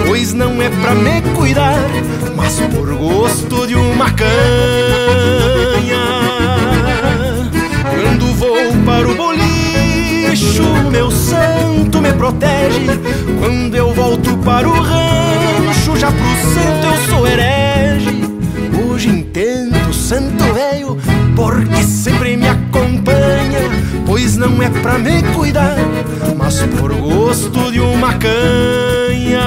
Pois não é pra me cuidar, mas por gosto de uma canha. Quando vou para o bolicho, meu santo me protege. Quando eu volto para o rancho, já pro santo eu sou herege. Hoje entendo o santo velho, porque sempre me acompanha. Pois não é pra me cuidar, mas por gosto de uma canha.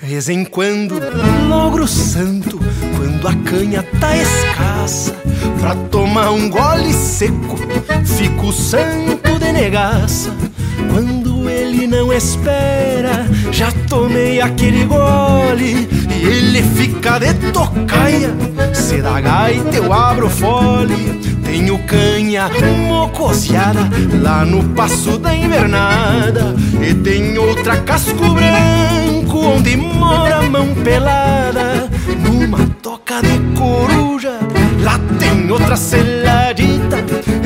Vez em quando logro santo, quando a canha tá escassa, pra tomar um gole seco, fico santo de negaça. Quando ele não espera, já tomei aquele gole e ele fica de tocaia. Se dá gaita, eu abro fole. Tenho canha mocoseada lá no passo da invernada. E tem outra casco branco onde mora a mão pelada. Numa toca de coruja, lá tem outra seladita.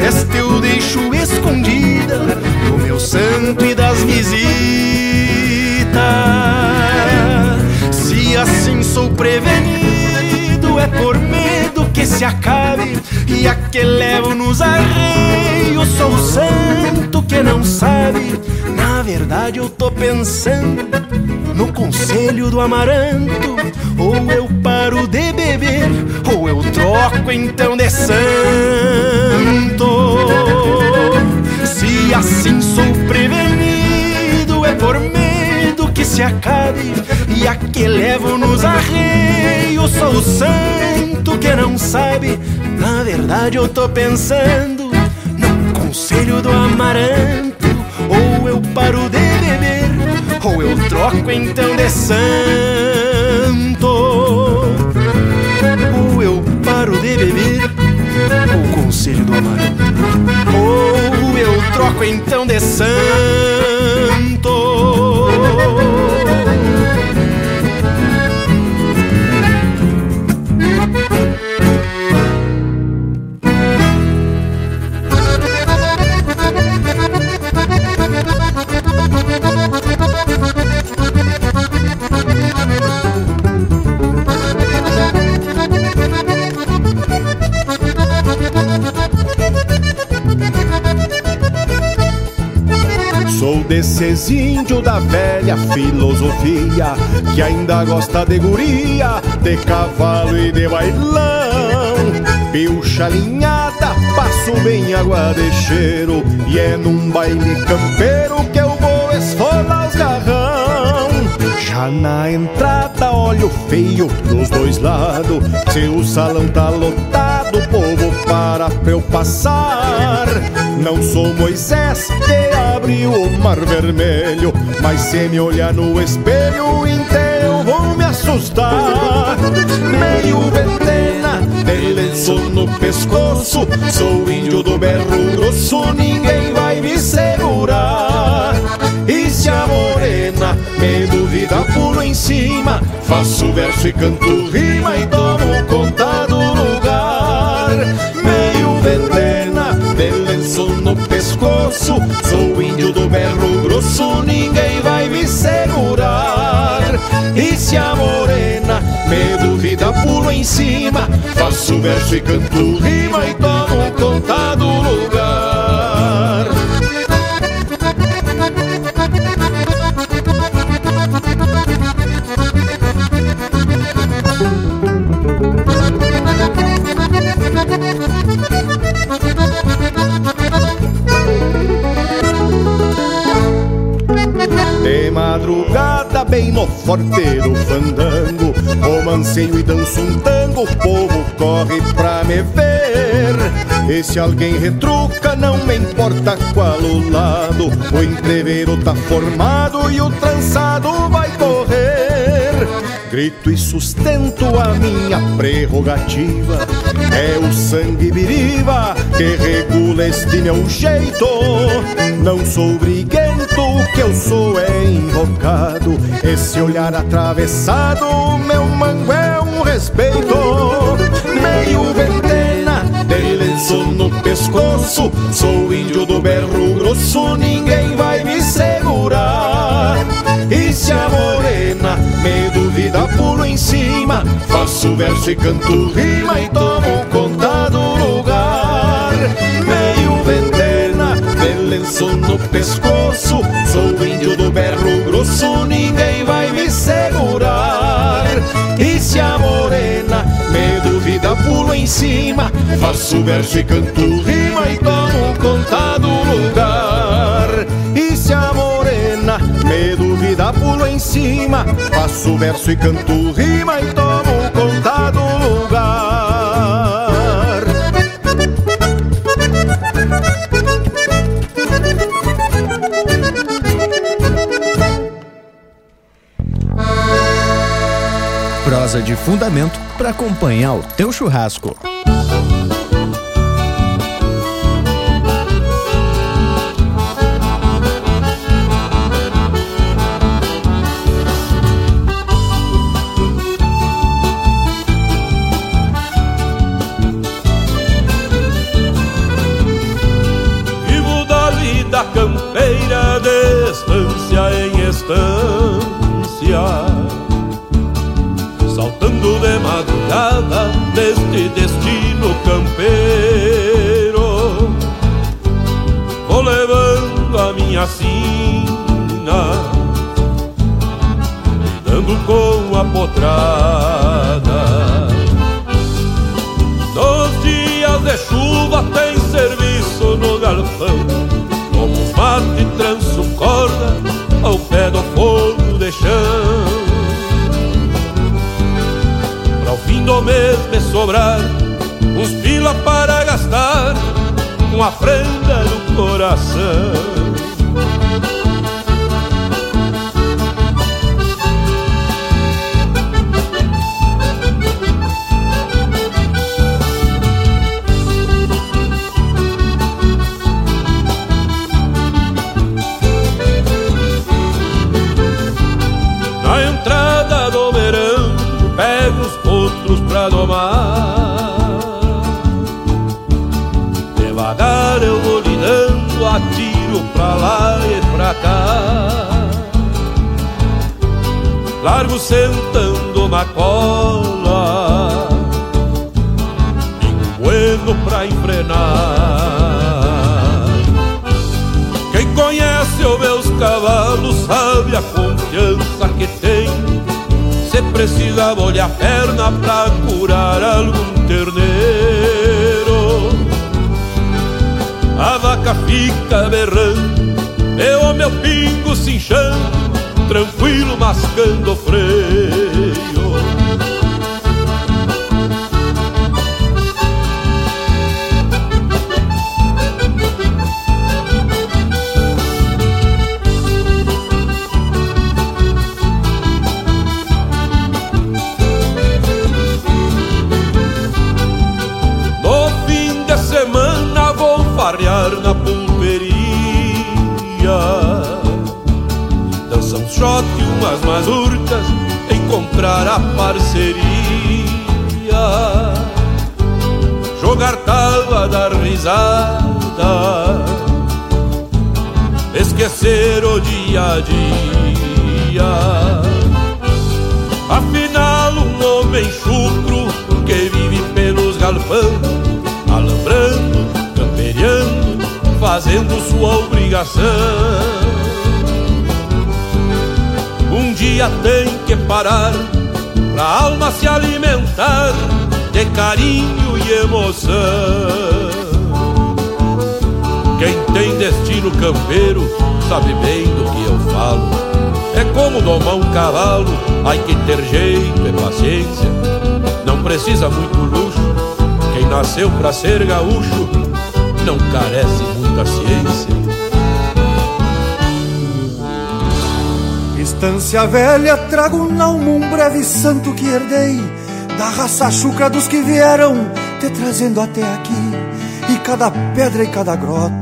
Esta eu deixo escondida do meu santo e das visitas. Se assim sou prevenido, é por medo que se acabe. E a que levo nos arreios, sou o santo que não sabe. Na verdade, eu tô pensando no conselho do amaranto. Ou eu paro de beber, ou eu troco então de santo. Se assim sou prevenido, é por medo que se acabe. E a que levo nos arreios, sou o santo que não sabe. Na verdade, eu tô pensando no conselho do amaranto. Ou eu paro de ou eu troco então de santo. Ou eu paro de beber, ou conselho do amaranto. Ou eu troco então de santo. Desses índios da velha filosofia Que ainda gosta de guria, de cavalo e de bailão. Pilcha alinhada, passo bem água de cheiro E é num baile campeiro que eu vou esfolar os garrão. Já na entrada olho feio dos dois lados Se o salão tá lotado, povo para pra eu passar. Não sou Moisés que abriu o mar vermelho Mas se me olhar no espelho inteiro vou me assustar. Meio ventena, de lenço no pescoço Sou índio do berro grosso, ninguém vai me segurar. E se a morena me duvida, pulo em cima Faço verso e canto rima e tomo conta do lugar. Meio ventena, de lenço no pescoço Sou índio do berro grosso, ninguém vai me segurar. E se a morena me duvida, pulo em cima Faço verso e canto rima e tomo conta do madrugada, bem no forteiro fandango. Romanceio e danço um tango, o povo corre pra me ver. E se alguém retruca, não me importa qual o lado. O entreveiro tá formado e o trançado vai correr. Grito e sustento a minha prerrogativa. É o sangue viriva que regula este meu jeito. Não sou briguento, o que eu sou é invocado. Esse olhar atravessado, meu mango é um respeito. Meio ventena, de lenço no pescoço. Sou índio do berro grosso, ninguém vai me segurar. E se a morena me duvida, pulo em cima. Faço verso e canto rima e tomo conta do lugar. Pescoço. Sou índio do berro grosso, ninguém vai me segurar. E se a morena me duvida, pulo em cima. Faço verso e canto rima e tomo conta do lugar. E se a morena me duvida, pulo em cima. Faço verso e canto rima e tomo conta do lugar. Prosa de fundamento para acompanhar o teu churrasco. Largo sentando na cola. Pingo bueno pra enfrenar. Quem conhece os meus cavalos sabe a confiança que tem Se precisa molhar a perna pra curar algum terneiro. A vaca fica berrando E o meu pingo se inchando Tranquilo mascando freio. No fim de semana vou farrear na pulperia Dançar um shot e umas mazurcas Encontrar a parceria. Jogar tava, dar risada. Esquecer o dia a dia. Afinal um homem chucro que vive pelos galpão Alambrando, camperiando, fazendo sua obrigação dia tem que parar pra alma se alimentar De carinho e emoção Quem tem destino campeiro sabe bem do que eu falo É como domar um cavalo, hay que ter jeito e paciência. Não precisa muito luxo, quem nasceu pra ser gaúcho não carece muita ciência. Estância velha, trago na alma um breve santo que herdei Da raça chucra dos que vieram te trazendo até aqui. E cada pedra e cada grota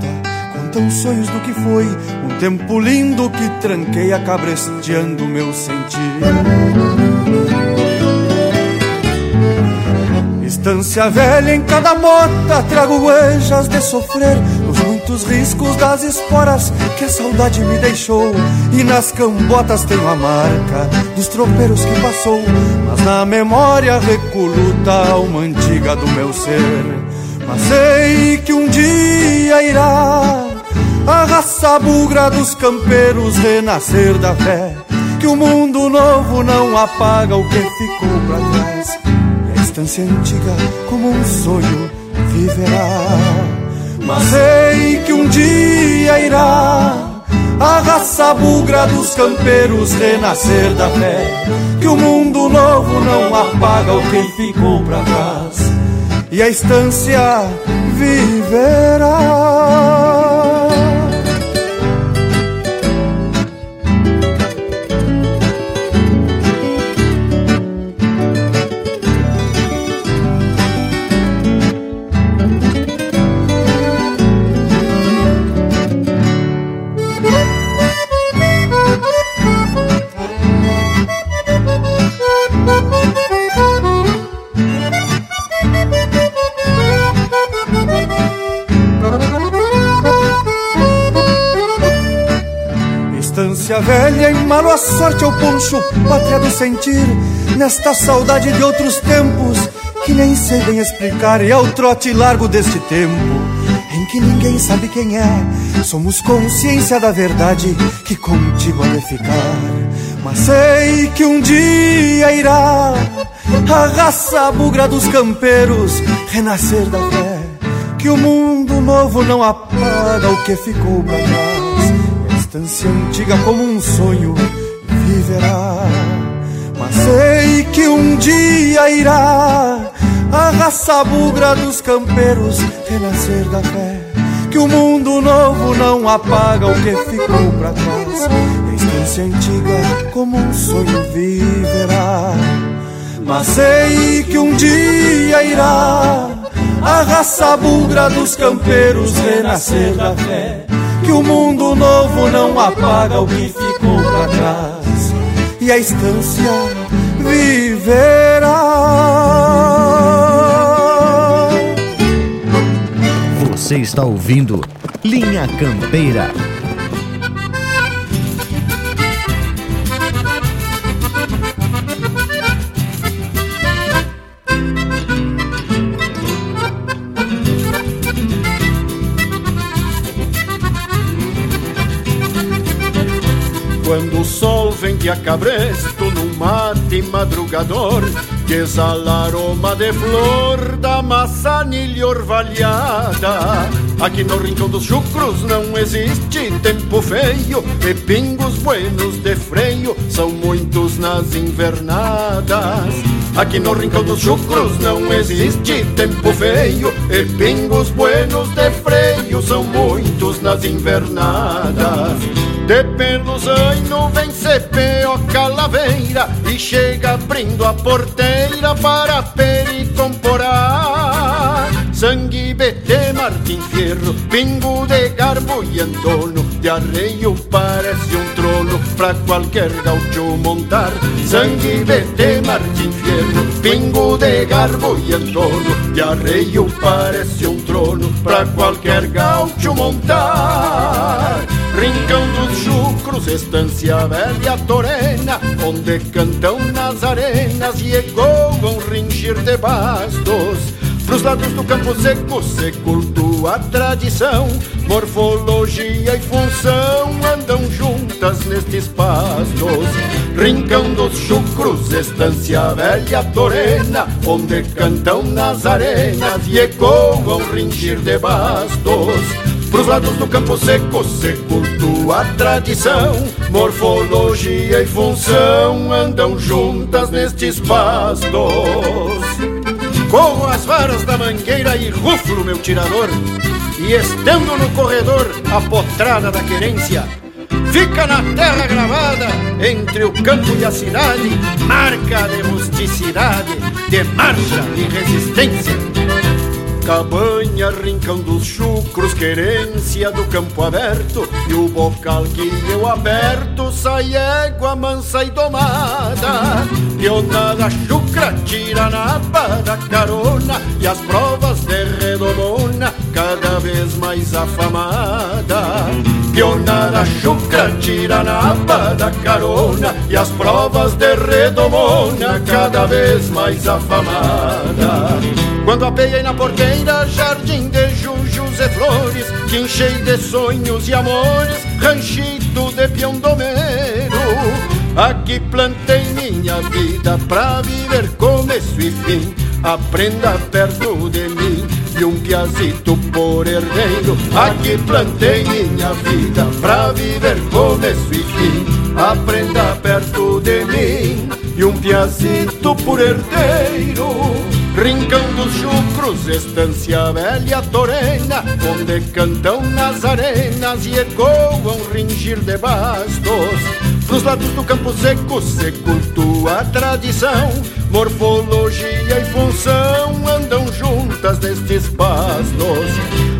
contam sonhos do que foi Um tempo lindo que tranquei acabresteando meu sentir. Estância velha em cada mota trago huellas de sofrer muitos riscos das esporas que a saudade me deixou. E nas cambotas tenho a marca dos tropeiros que passou. Mas na memória recoluta a alma antiga do meu ser. Mas sei que um dia irá a raça bugra dos campeiros renascer da fé. Que o mundo novo não apaga o que ficou pra trás. E a estância antiga como um sonho viverá Mas sei que um dia irá a raça bugra dos campeiros renascer da fé Que o mundo novo não apaga o que ficou pra trás. E a estância viverá Estância velha em malo a sorte ao poncho, pátria do sentir, nesta saudade de outros tempos que nem sei bem explicar, e ao trote largo deste tempo em que ninguém sabe quem é. Somos consciência da verdade que contigo há de ficar. Mas sei que um dia irá a raça bugra dos campeiros renascer da fé. Que o mundo novo não apaga o que ficou pra trás. A estância antiga como um sonho viverá. Mas sei que um dia irá a raça bugra dos campeiros renascer da fé. Que o mundo novo não apaga o que ficou pra trás. E a estância antiga como um sonho viverá. Mas sei que um dia irá a raça bugra dos campeiros renascer da fé. Que o mundo novo não apaga o que ficou pra trás. E a estância viverá. Você está ouvindo Linha Campeira. De acabresto num mate madrugador Que exala aroma de flor da maçanilha orvalhada. Aqui no rincão dos chucros não existe tempo feio E pingos buenos de freio são muitos nas invernadas. Aqui no rincão dos chucros não existe tempo feio E pingos buenos de freio são muitos nas invernadas de anos vem CPO Calaveira E chega abrindo a porteira para pericomporar Sangue BT Martim Fierro, pingo de garbo e andono De arreio parece um trono pra qualquer gaucho montar. Sangue BT Martim Fierro, pingo de garbo e andono De arreio parece um trono pra qualquer gaucho montar. Rincão dos chucros, estância velha torena Onde cantam nas arenas e ecoam ringir de bastos Pros lados do campo seco se cultua a tradição. Morfologia e função andam juntas nestes pastos. Rincão dos chucros, estância velha torena Onde cantam nas arenas e ecoam ringir de bastos. Pros lados do campo seco se cultua a tradição. Morfologia e função andam juntas nestes pastos Corro as varas da mangueira e ruflo meu tirador. E estando no corredor a potrada da querência Fica na terra gravada entre o campo e a cidade Marca de rusticidade, de marcha e resistência Cabanha, rincão dos chucros, querência do campo aberto E o bocal que eu aperto sai égua mansa e domada. Pionada chucra tira na da carona E as provas de redomona cada vez mais afamada. Pionada chucra tira na da carona E as provas de redomona cada vez mais afamada quando apeiei na porteira, jardim de jujus e flores, que enchei de sonhos e amores, ranchito de piondomeiro. Aqui plantei minha vida pra viver começo e fim, aprenda perto de mim e um piazito por herdeiro. Aqui plantei minha vida pra viver começo e fim, aprenda perto de mim e um piazito por herdeiro. Rincão dos chucros, estância velha torena, onde cantam nas arenas e ecoam ringir de bastos. Nos lados do campo seco se cultua a tradição, morfologia e função andam juntas nestes pastos.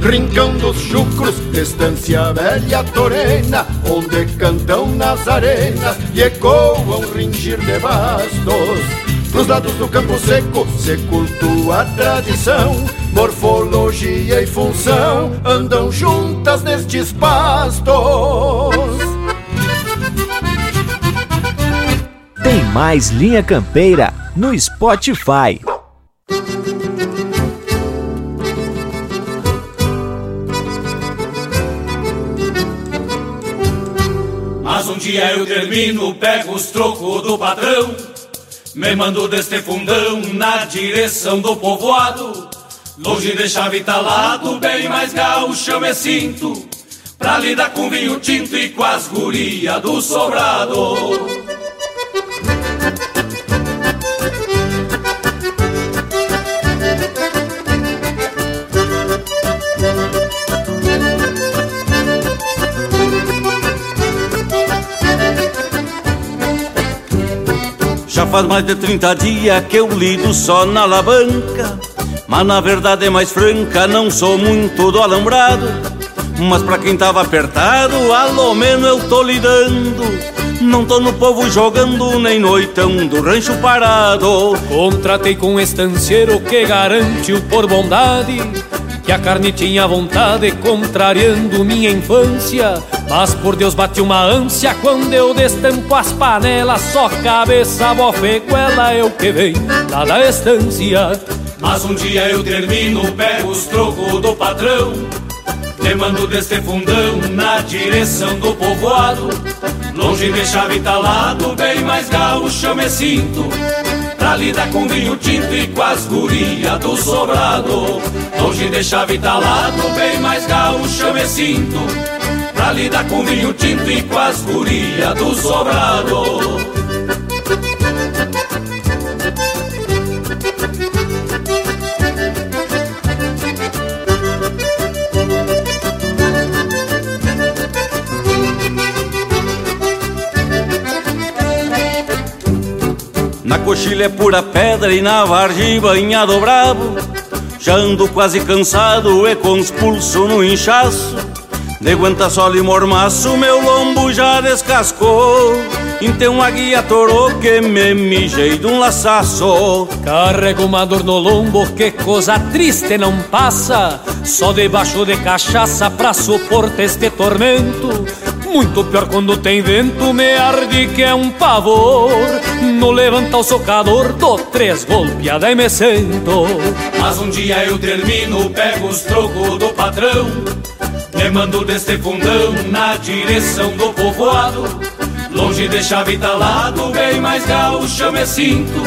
Rincão dos chucros, estância velha torena, onde cantam nas arenas e ecoam ringir de bastos. Pros lados do campo seco se cultua a tradição. Morfologia e função andam juntas nestes pastos. Tem mais Linha Campeira no Spotify. Mas um dia eu termino, pego os trocos do patrão me mando deste fundão na direção do povoado. Longe de chave talado, bem mais gaúcho eu me sinto. Pra lidar com vinho tinto e com as guria do sobrado faz mais de 30 dias que eu lido só na alavanca. Mas na verdade é mais franca, não sou muito do alambrado. Mas pra quem tava apertado, alô menos eu tô lidando. Não tô no povo jogando, nem noitão do rancho parado. Contratei com um estanceiro que garante o por bondade que a carne tinha vontade, contrariando minha infância. Mas por Deus bati uma ânsia quando eu destampo as panelas. Só cabeça, bofeguela, eu que vem lá da estância. Mas um dia eu termino, pego os trocos do patrão. Te mando deste fundão na direção do povoado. Longe de chave talado, bem mais gaúcho eu me sinto. Pra lidar com vinho tinto e com as guria do sobrado Longe de chave talado, bem mais gaúcho eu me sinto Pra lidar com vinho tinto e com as guria do sobrado Coxilha é pura pedra e na vargem banhado brabo. Já ando quase cansado e com os pulsos no inchaço. De aguenta sol e mormaço meu lombo já descascou. Então a guia torou que me mijei de um laçaço. Carrego uma dor no lombo que coisa triste não passa. Só debaixo de cachaça pra suportar este tormento. Muito pior quando tem vento, me arde que é um pavor. No levantar o socador, dou três golpeadas e me sento. Mas um dia eu termino, pego os trocos do patrão. Me mando deste fundão na direção do povoado. Longe de chave talado, bem mais gaúcho eu me sinto.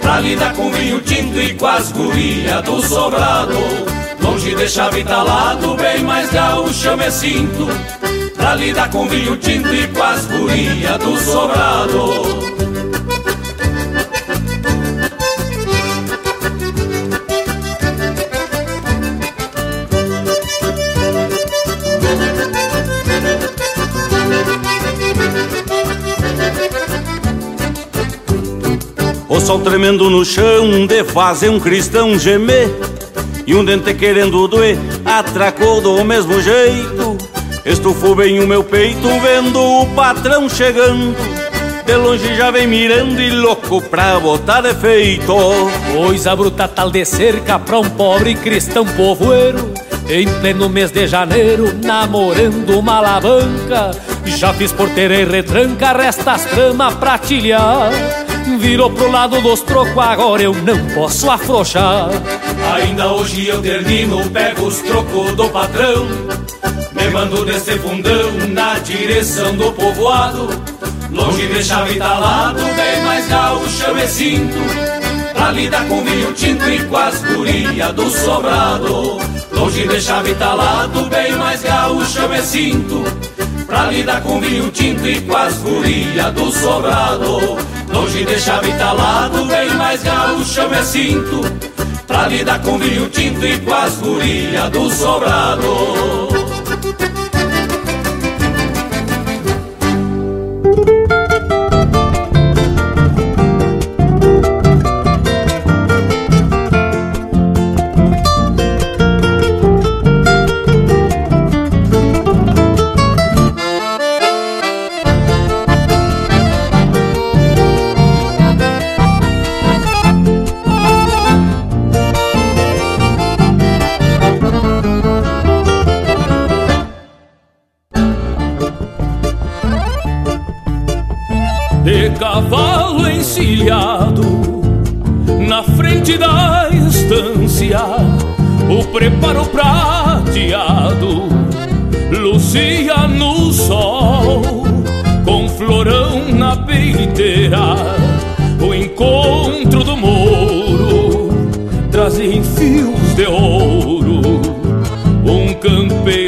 Pra lidar com vinho tinto e com as guria do sobrado. Longe de chave talado, bem mais gaúcho me sinto Pra lidar com vinho tinto e com as gurias do sobrado O sol tremendo no chão de fazer um cristão gemer. E um dente querendo doer atracou do mesmo jeito. Estufou bem o meu peito vendo o patrão chegando. De longe já vem mirando e louco pra botar defeito Coisa bruta tal de cerca pra um pobre cristão povoeiro. Em pleno mês de janeiro namorando uma alavanca. Já fiz porteira e retranca, resta as tramas pra tilhar Virou pro lado dos trocos, agora eu não posso afrouxar. Ainda hoje eu termino, pego os trocos do patrão. Me mando desse fundão na direção do povoado. Longe de chave talado, bem mais gaúcho eu me sinto. Pra lidar com vinho tinto e com as gurias do sobrado. Longe de chave talado, bem mais gaúcho eu me sinto. Pra lidar com vinho tinto e com as gurias do sobrado. Longe de chave talado, bem mais gaúcho eu me sinto Pra lidar com vinho tinto e com as gurias do sobrado preparo prateado Lucia no sol Com florão na peiteira O encontro do mouro Trazia em fios de ouro Um campeiro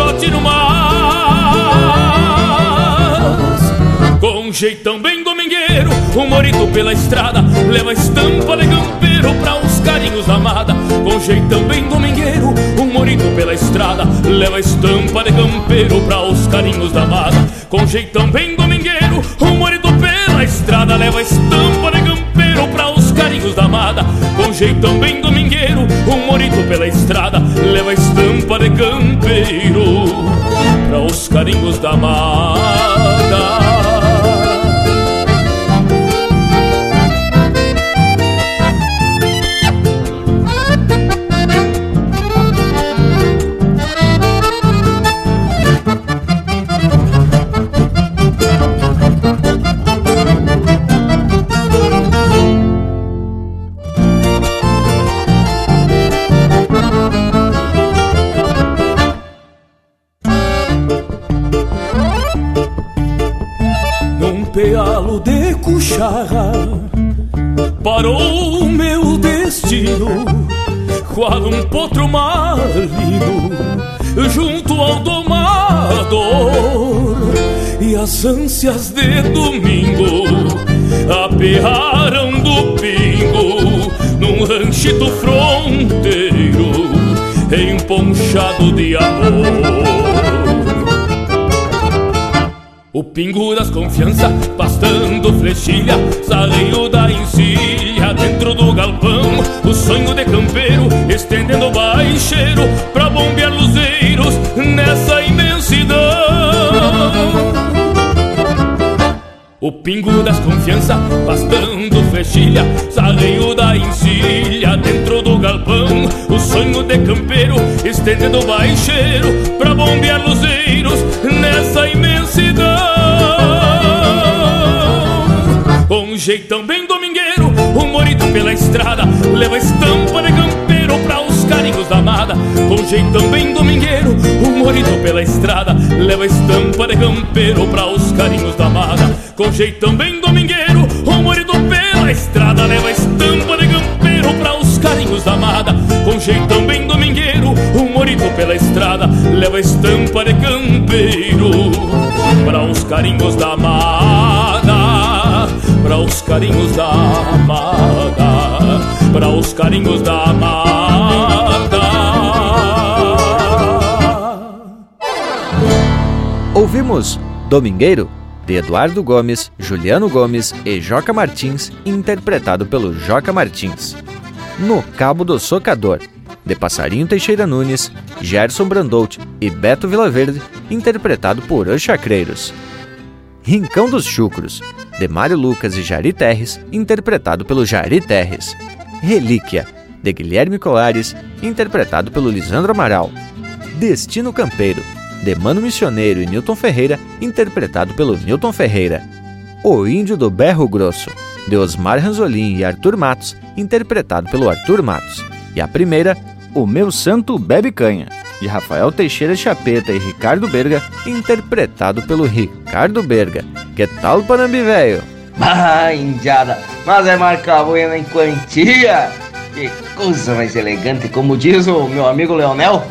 jeitão bem domingueiro. Um morito pela estrada Leva estampa de campeiro pra uns carinhos da amada. Com jeitão bem domingueiro Um morito pela estrada Leva estampa de campeiro pra os carinhos da amada. Com jeitão bem domingueiro Um morito pela estrada Leva estampa de campeiro pra os carinhos da amada. Com jeitão bem domingueiro Um morito pela estrada Leva estampa de campeiro Pra os carinhos da amada potro maligno Junto ao domador E as ânsias de domingo Aperraram do pingo Num ranchito fronteiro Emponchado de amor o pingo das confiança, pastando flechilha, salinho da encilha dentro do galpão. O sonho de campeiro, estendendo baixeiro pra bombear luzeiros nessa imensidão. O pingo das confiança, bastando fechilha, sarreio da encilha dentro do galpão. O sonho de campeiro, estendendo baixeiro pra bombear luzeiros nessa imensidão. Um jeitão bem domingueiro, um morito pela estrada, leva estampa de campeiro os carinhos da amada. Com jeitão bem domingueiro, um morito pela estrada, leva estampa de campeiro pra os carinhos da amada. Com jeitão bem domingueiro, um morito pela estrada, leva estampa de campeiro pra os carinhos da amada. Com jeitão bem domingueiro, um morito pela estrada, leva estampa de campeiro pra os carinhos da amada para os carinhos da amada, para os carinhos da amada. Ouvimos Domingueiro, de Eduardo Gomes, Juliano Gomes e Joca Martins, interpretado pelo Joca Martins. No Cabo do Socador, de Passarinho Teixeira Nunes, Gerson Brandout e Beto Vilaverde, interpretado por Os Chacreiros. Rincão dos Chucros, de Mário Lucas e Jari Terres, interpretado pelo Jari Terres. Relíquia, de Guilherme Colares, interpretado pelo Lisandro Amaral. Destino Campeiro, de Mano Missioneiro e Newton Ferreira, interpretado pelo Newton Ferreira. O Índio do Berro Grosso, de Osmar Ranzolin e Arthur Matos, interpretado pelo Arthur Matos. E a primeira, O Meu Santo Bebe Canha, de Rafael Teixeira Chapeta e Ricardo Berga, interpretado pelo Ricardo Berga. Que tal, Panambi velho? Ah, indiada, mas é marca buena em quantia. Que coisa mais elegante, como diz o meu amigo Leonel.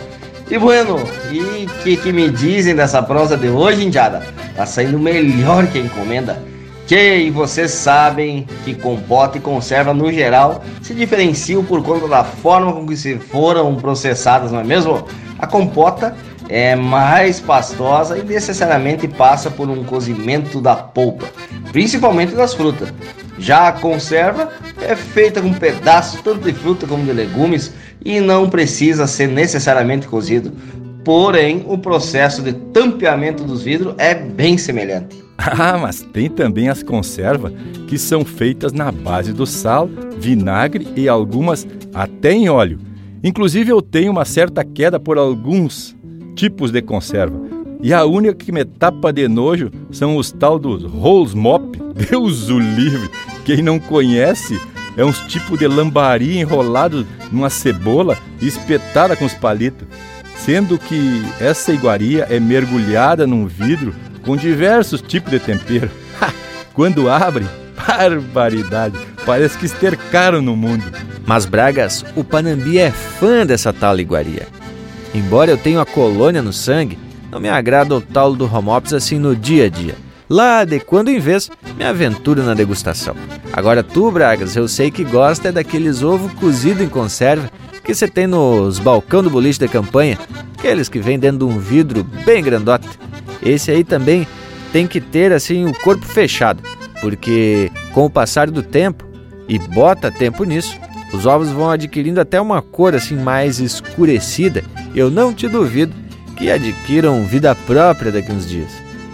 E bueno, e que, que me dizem dessa prosa de hoje, indiada? Tá saindo melhor que a encomenda. Que e vocês sabem que compota e conserva no geral se diferenciam por conta da forma com que se foram processadas, não é mesmo? A compota é mais pastosa e necessariamente passa por um cozimento da polpa, principalmente das frutas. Já a conserva é feita com pedaços tanto de fruta como de legumes e não precisa ser necessariamente cozido. Porém, o processo de tampeamento dos vidros é bem semelhante. Ah, mas tem também as conservas que são feitas na base do sal, vinagre e algumas até em óleo. Inclusive eu tenho uma certa queda por alguns tipos de conserva. E a única que me tapa de nojo são os tal dos rolls mop. Deus o livre! Quem não conhece é uns tipo de lambari enrolado numa cebola e espetada com os palitos. Sendo que essa iguaria é mergulhada num vidro com diversos tipos de tempero. Quando abre, barbaridade! Parece que estercaram no mundo. Mas Bragas, o Panambi é fã dessa tal iguaria. Embora eu tenha a colônia no sangue, não me agrada o tal do homops assim no dia a dia. Lá de quando em vez, me aventuro na degustação. Agora tu, Bragas, eu sei que gosta é daqueles ovo cozido em conserva que você tem nos balcão do boliche de campanha, aqueles que vêm dentro de um vidro bem grandote. Esse aí também tem que ter assim o corpo fechado, porque com o passar do tempo e bota tempo nisso, os ovos vão adquirindo até uma cor assim mais escurecida. Eu não te duvido que adquiram vida própria daqui uns dias.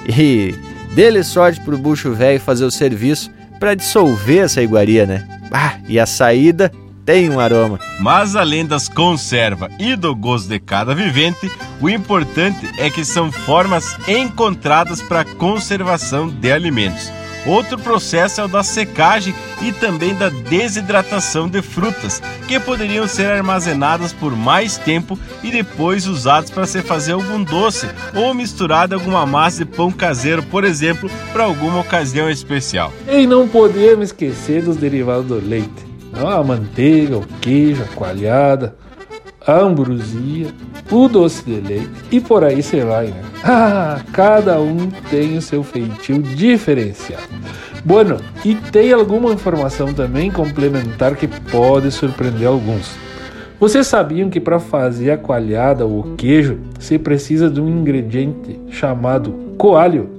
E dê-lhe sorte pro bucho velho fazer o serviço para dissolver essa iguaria, né? Ah, e a saída tem um aroma. Mas além das conserva e do gosto de cada vivente, o importante é que são formas encontradas para conservação de alimentos. Outro processo é o da secagem e também da desidratação de frutas, que poderiam ser armazenadas por mais tempo e depois usadas para se fazer algum doce ou misturada alguma massa de pão caseiro, por exemplo, para alguma ocasião especial. E não podemos esquecer dos derivados do leite. A manteiga, o queijo, a coalhada, ambrosia, o doce de leite e por aí você vai, né? Ah, cada um tem o seu feitio diferenciado. Bueno, e tem alguma informação também complementar que pode surpreender alguns. Vocês sabiam que para fazer a coalhada ou o queijo se precisa de um ingrediente chamado coalho?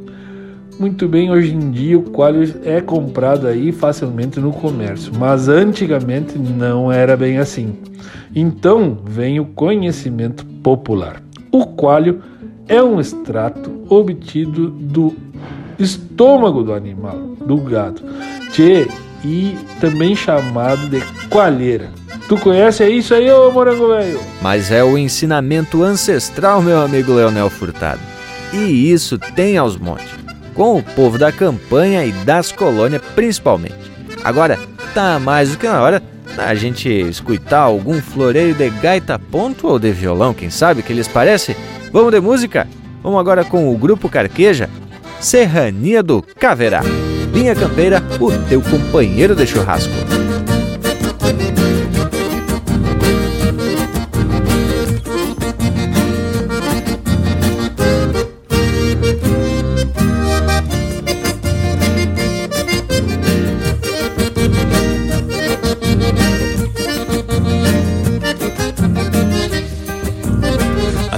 Muito bem, hoje em dia o coalho é comprado aí facilmente no comércio, mas antigamente não era bem assim. Então vem o conhecimento popular. O coalho é um extrato obtido do estômago do animal, do gado. Tchê, e também chamado de coalheira. Tu conhece isso aí, ô morango velho? Mas é o ensinamento ancestral, meu amigo Leonel Furtado. E isso tem aos montes, com o povo da campanha e das colônias principalmente. Agora, tá mais do que na hora a gente escutar algum floreio de gaita ponto ou de violão, quem sabe que lhes parece? Vamos de música? Vamos agora com o grupo Carqueja, Serrania do Caverá. Linha Campeira, o teu companheiro de churrasco.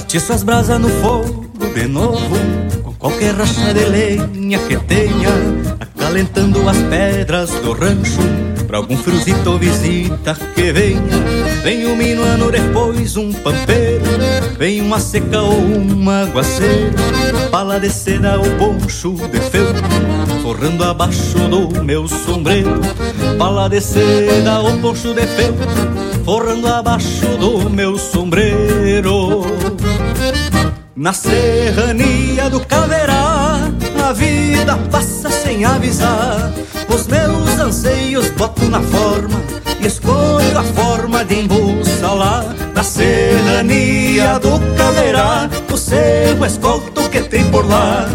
Atiço as brasas no fogo de novo Com qualquer racha de lenha que tenha Acalentando as pedras do rancho Pra algum fruzito visita que venha. Vem um minuano depois um pampeiro Vem uma seca ou um aguaceiro Pala de seda ou poncho de feltro Forrando abaixo do meu sombreiro. Pala de seda ou poncho de feltro Forrando abaixo do meu sombreiro na serrania do Caverá, a vida passa sem avisar. Os meus anseios boto na forma e escolho a forma de embussalar. Na serrania do Caverá, o seu escolto que tem por lá.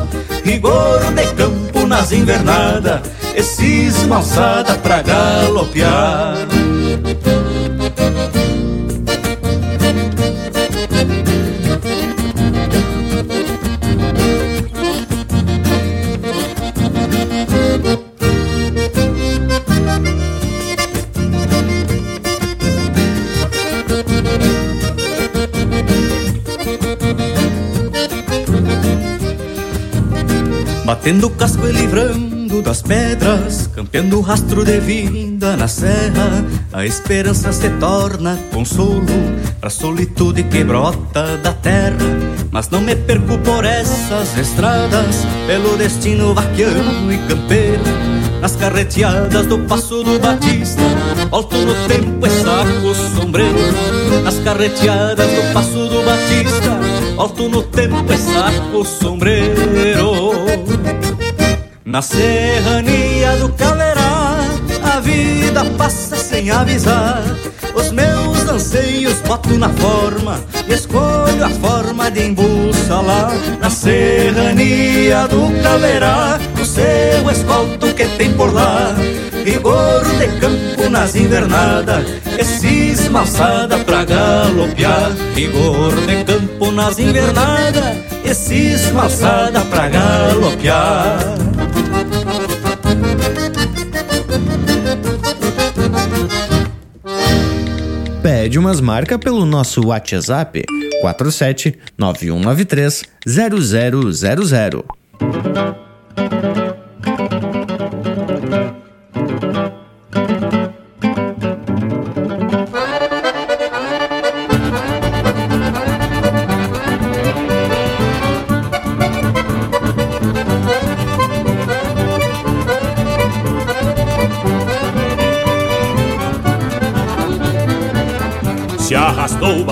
Rigor de campo nas invernadas, esses malçada pra galopear. Batendo casco e livrando das pedras, campeando o rastro de vinda na serra, a esperança se torna consolo pra solitude que brota da terra. Mas não me perco por essas estradas, pelo destino vaquiano e campeiro, nas carreteadas do Passo do Batista, volto no tempo e saco o sombreiro, nas carreteadas do Passo do Batista, volto no tempo e saco o sombreiro. Na serrania do Caverá, a vida passa sem avisar. Os meus anseios boto na forma e escolho a forma de embussalar. Na serrania do Caverá, o seu escolto que tem por lá. Rigor de campo nas invernadas, esses malçada pra galopear. Rigor de campo nas invernadas, esses malçada pra galopear. Pede umas marcas pelo nosso WhatsApp 47 9193 0000.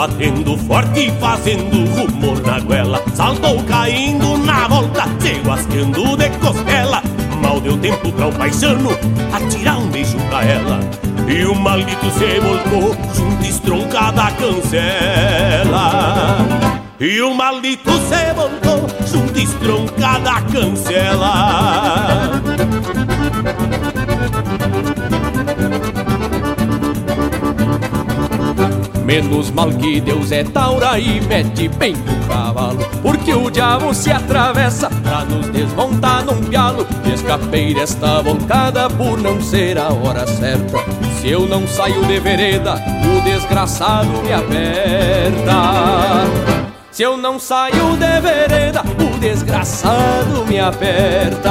Batendo forte e fazendo rumor na goela. Saltou caindo na volta, se guasqueando de costela. Mal deu tempo pra o paisano atirar um beijo pra ela. E o maldito se voltou junto estroncada a cancela. E o maldito se voltou junto estroncada a cancela Menos mal que Deus é taura e mete bem no cavalo. Porque o diabo se atravessa pra nos desmontar num pialo Escapei desta volcada por não ser a hora certa. Se eu não saio de vereda, o desgraçado me aperta. Se eu não saio de vereda, o desgraçado me aperta.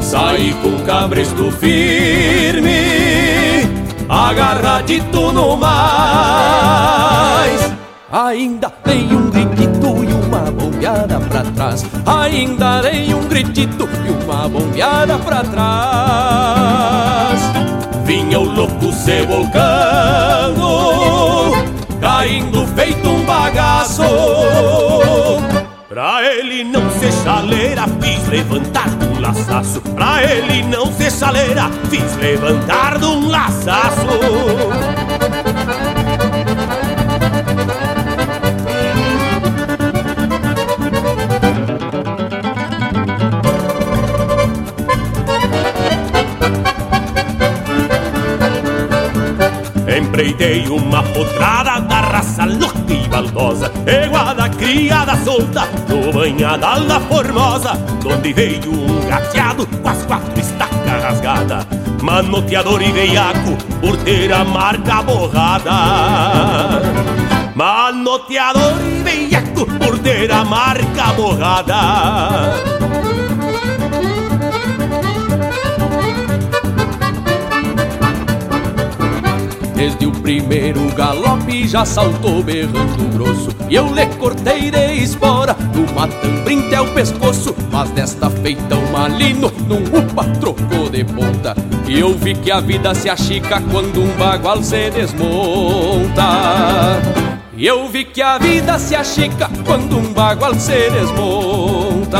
Saí com cabresto firme agarradito no mais. Ainda tem um riquito e uma bombeada pra trás. Ainda dei um gritito e uma bombeada pra trás. Vinha o louco se volcando, caindo feito um bagaço. Pra ele não ser chaleira, fiz levantar de um laçaço. Pra ele não ser chaleira, fiz levantar de um laçaço. Empreitei uma potrada da raça louca e Igual da criada solta no banhada da formosa Donde veio um gateado com as quatro estacas rasgadas Manoteador e veiaco por ter a marca borrada. Manoteador e veiaco por ter a marca borrada Desde o primeiro galope já saltou berrando grosso. E eu lhe cortei de espora do matambrim até o pescoço. Mas desta feita o malino num upa trocou de ponta. E eu vi que a vida se achica quando um bagual se desmonta. E eu vi que a vida se achica quando um bagual se desmonta.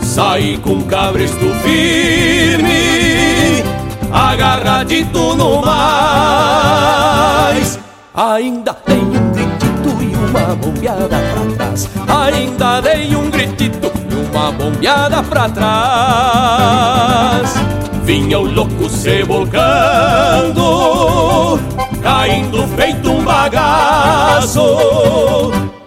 Saí com cabresto firme agarradito no mais. Ainda tem um gritito e uma bombeada pra trás. Ainda dei um gritito e uma bombeada pra trás. Vinha o louco se volcando, caindo feito um bagaço.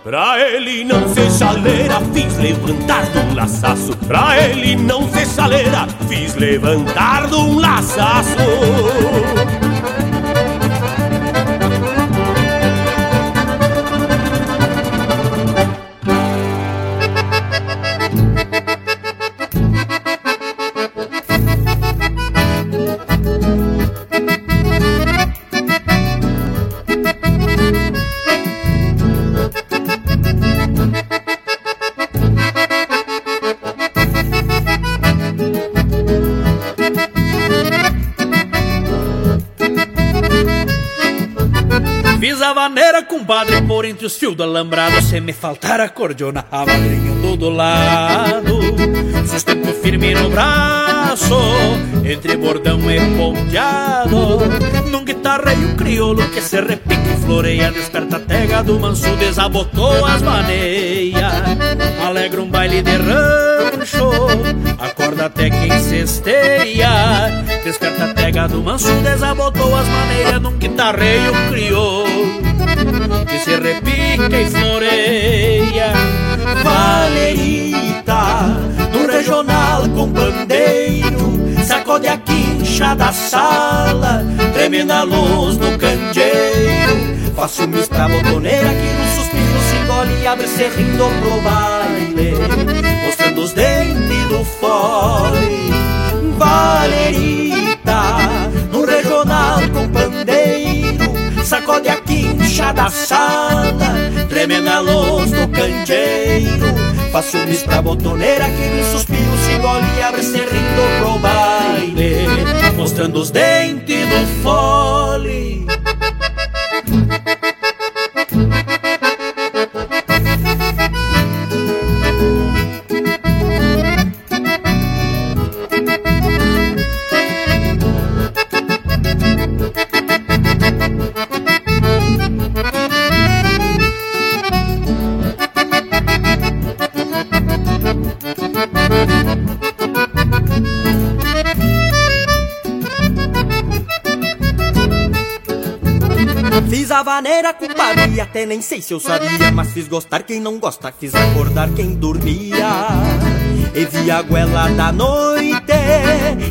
Pra ele não ser chaleira, fiz levantar de um laçaço. Pra ele não ser chaleira, fiz levantar de um laçaço. Compadre, por entre os fios do alambrado Se me faltar a cordiona, a madrinha ando do lado. Sustento firme no braço, entre bordão e ponteado. Num guitarreio crioulo que se repica e floreia Desperta a tega do manso, desabotou as maneias. Alegra um baile de rancho, acorda até quem cesteia Desperta a tega do manso, desabotou as maneiras Num guitarreio crioulo que se repica e floreia Valerita, no regional com pandeiro Sacode a quincha da sala, treme na luz do candeeiro. Faço mis pra botoneira que no suspiro se engole e abre serrindo pro baile Mostrando os dentes do fole. Valerita, no regional com pandeiro Sacode a quincha da sala, treme na luz do candeeiro Faço bis pra botoneira que me suspiro se engole e abre serrindo pro baile Mostrando os dentes do fole vaneira culpada até nem sei se eu sabia Mas fiz gostar quem não gosta, fiz acordar quem dormia. E vi a goela da noite,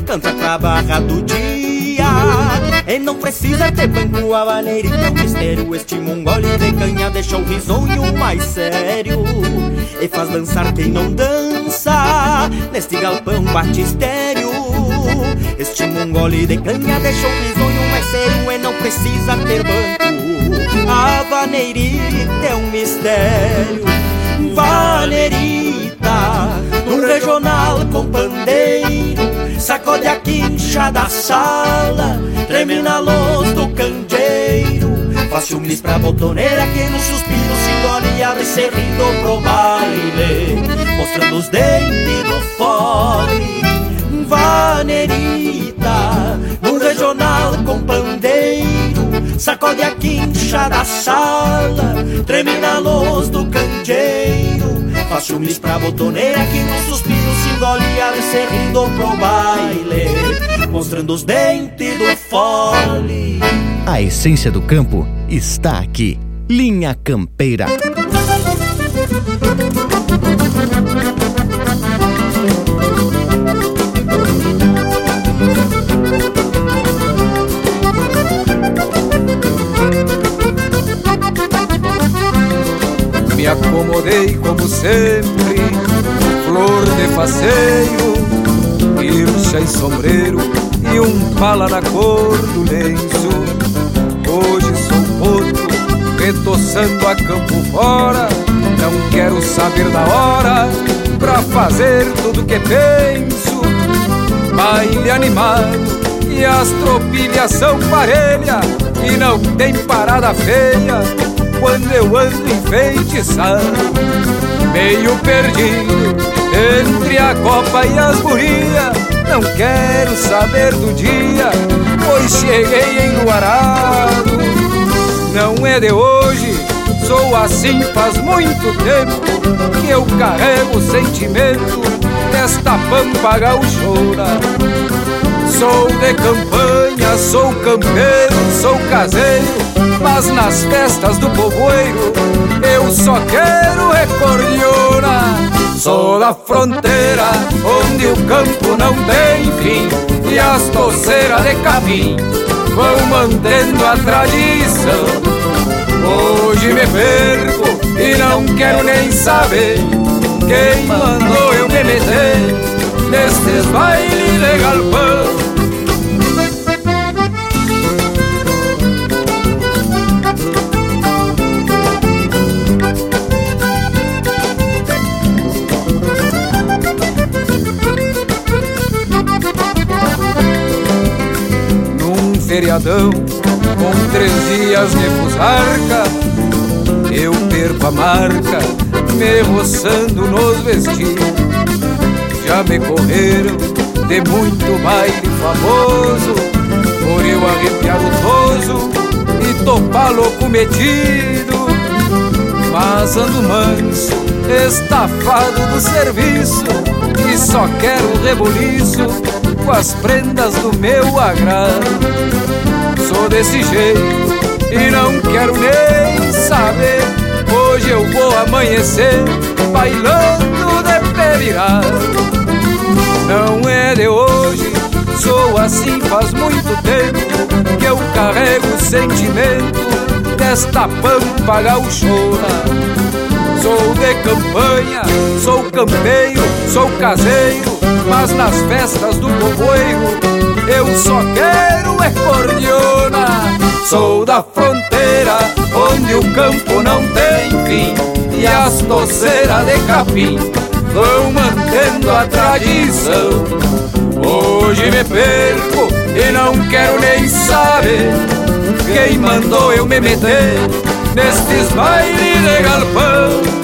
canta pra barra do dia. E não precisa ter banco, a e teu mistério. Este mongole de canha deixa o risonho mais sério. E faz dançar quem não dança, neste galpão batistério Este mongole de canha deixa o risonho mais sério E não precisa ter banco. A vaneirita é um mistério. Vaneirita num regional com pandeiro, sacode a quincha da sala, treme na luz do candeeiro, faz ciúmes pra botoneira que no suspiro se engole e abre serrindo pro baile, mostrando os dentes do fole. Vaneirita, num regional com pandeiro, sacode a quincha da sala, treme na luz do candeeiro, faz ciúmes pra botoneira que no suspiro se engole e abre serrindo pro baile, mostrando os dentes do fole. A essência do campo está aqui. Linha Campeira. Acomodei como sempre, flor de faceiro, ircha e sombreiro e um pala na cor do lenço. Hoje sou poto, retoçando a campo fora, não quero saber da hora pra fazer tudo que penso. Baile animado e as tropilhas são parelha e não tem parada feia eu ando enfeitiçado, meio perdido entre a copa e as gurias. Não quero saber do dia, pois cheguei enluarado. Não é de hoje, sou assim faz muito tempo que eu carrego o sentimento desta pampa gauchona. Sou de campanha, sou campeiro, sou caseiro, mas nas festas do povoeiro eu só quero recordiona. Sou da fronteira, onde o campo não tem fim e as torceiras de capim vão mantendo a tradição. Hoje me perco e não quero nem saber quem mandou eu me meter nestes bailes de galpão. Feriadão com três dias de fusarca, eu perco a marca, me roçando nos vestidos. Já me correram de muito baile famoso, por eu arrepiar o toso e topar louco metido. Mas ando manso, estafado do serviço, e só quero reboliço com as prendas do meu agrado. Sou desse jeito e não quero nem saber. Hoje eu vou amanhecer bailando de pé virado. Não é de hoje, sou assim faz muito tempo que eu carrego o sentimento desta pampa gauchona. Sou de campanha, sou campeiro, sou caseiro, mas nas festas do povoeiro eu só quero é cordiona. Sou da fronteira, onde o campo não tem fim e as doceiras de capim vão mantendo a tradição. Hoje me perco e não quero nem saber quem mandou eu me meter nestes bailes de galpão.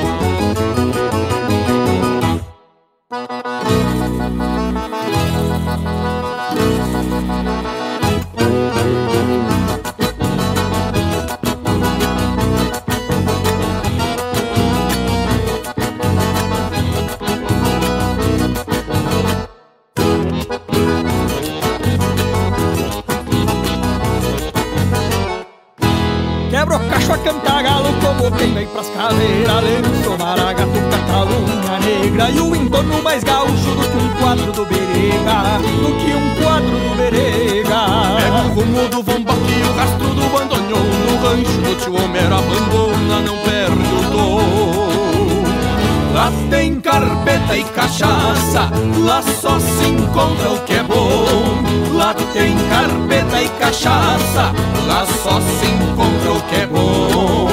Carpeta e cachaça, lá só se encontra o que é bom.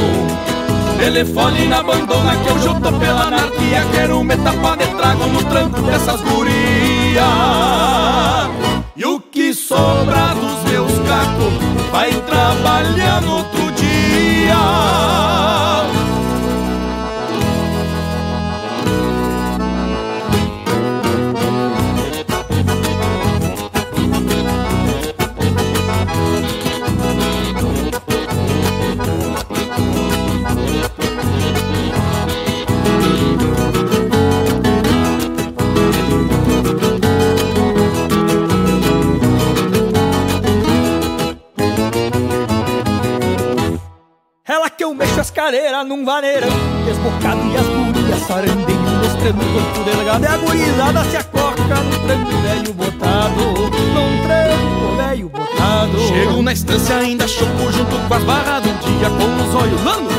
Telefone na abandona que eu junto pela anarquia Quero me tapar de trago no tranco dessas gurias E o que sobra dos meus cacos Vai trabalhar no num vaneirão. Desbocado e as gurias sarandinho Mostrando o corpo delgado E a gurizada se acoca num tranco velho botado. Num tranco velho botado. Chego na estância ainda choco junto com as barras do dia Com os olhos lá no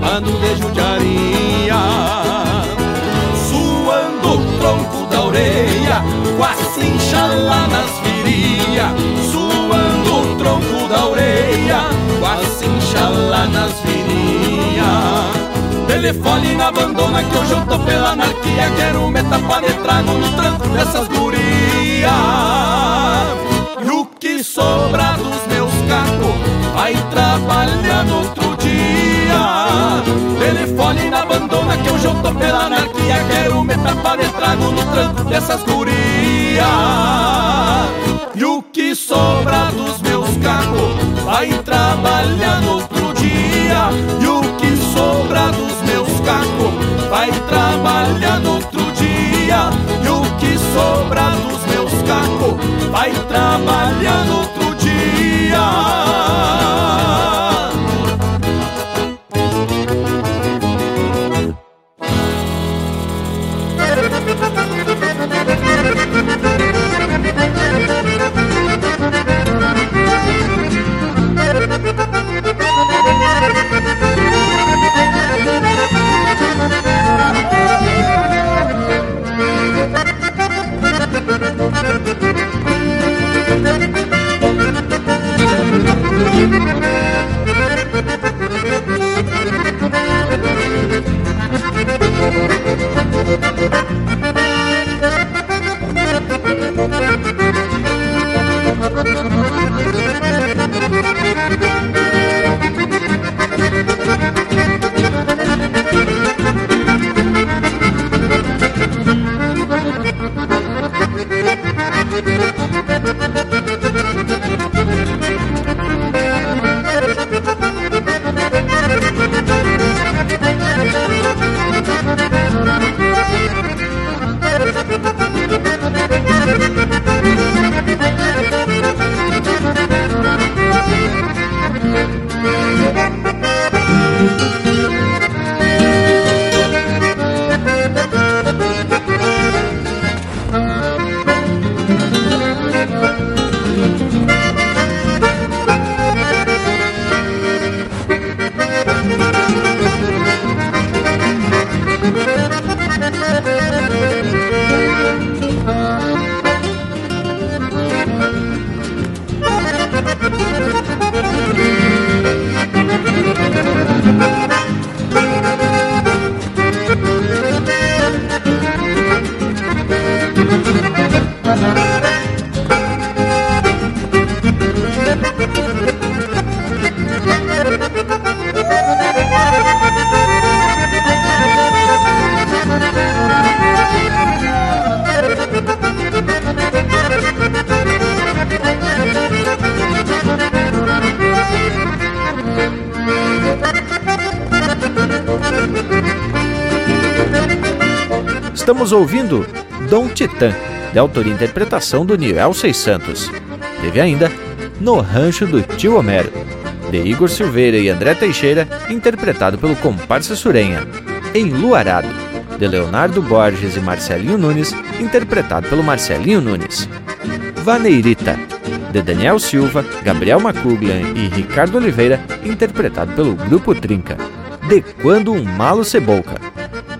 Mano de judiaria Suando o tronco da orelha Com a cincha lá nas virias. Suando o tronco da orelha Com a cincha lá nas virias Telefone na abandona que hoje eu tô pela anarquia. Quero me tapar de trago no tranco dessas gurias. E o que sobra dos meus cacos Vai trabalhar no outro dia. Telefone na abandona que hoje eu tô pela anarquia. Quero me tapar de trago no tranco dessas gurias. E o que sobra dos meus cacos Vai trabalhar no outro dia. E o que sobra dos meus Vai trabalhar no outro dia. E o que sobra dos meus cacos Vai trabalhar no outro dia Thank you. Estamos ouvindo Dom Titã, de autoria e interpretação do Niel Seis Santos. Teve ainda No Rancho do Tio Homero, de Igor Silveira e André Teixeira, interpretado pelo comparsa Surenha. Enluarado, de Leonardo Borges e Marcelinho Nunes, interpretado pelo Marcelinho Nunes. Vaneirita, de Daniel Silva, Gabriel Macuglan e Ricardo Oliveira, interpretado pelo Grupo Trinca. De Quando um Malo Cebolca,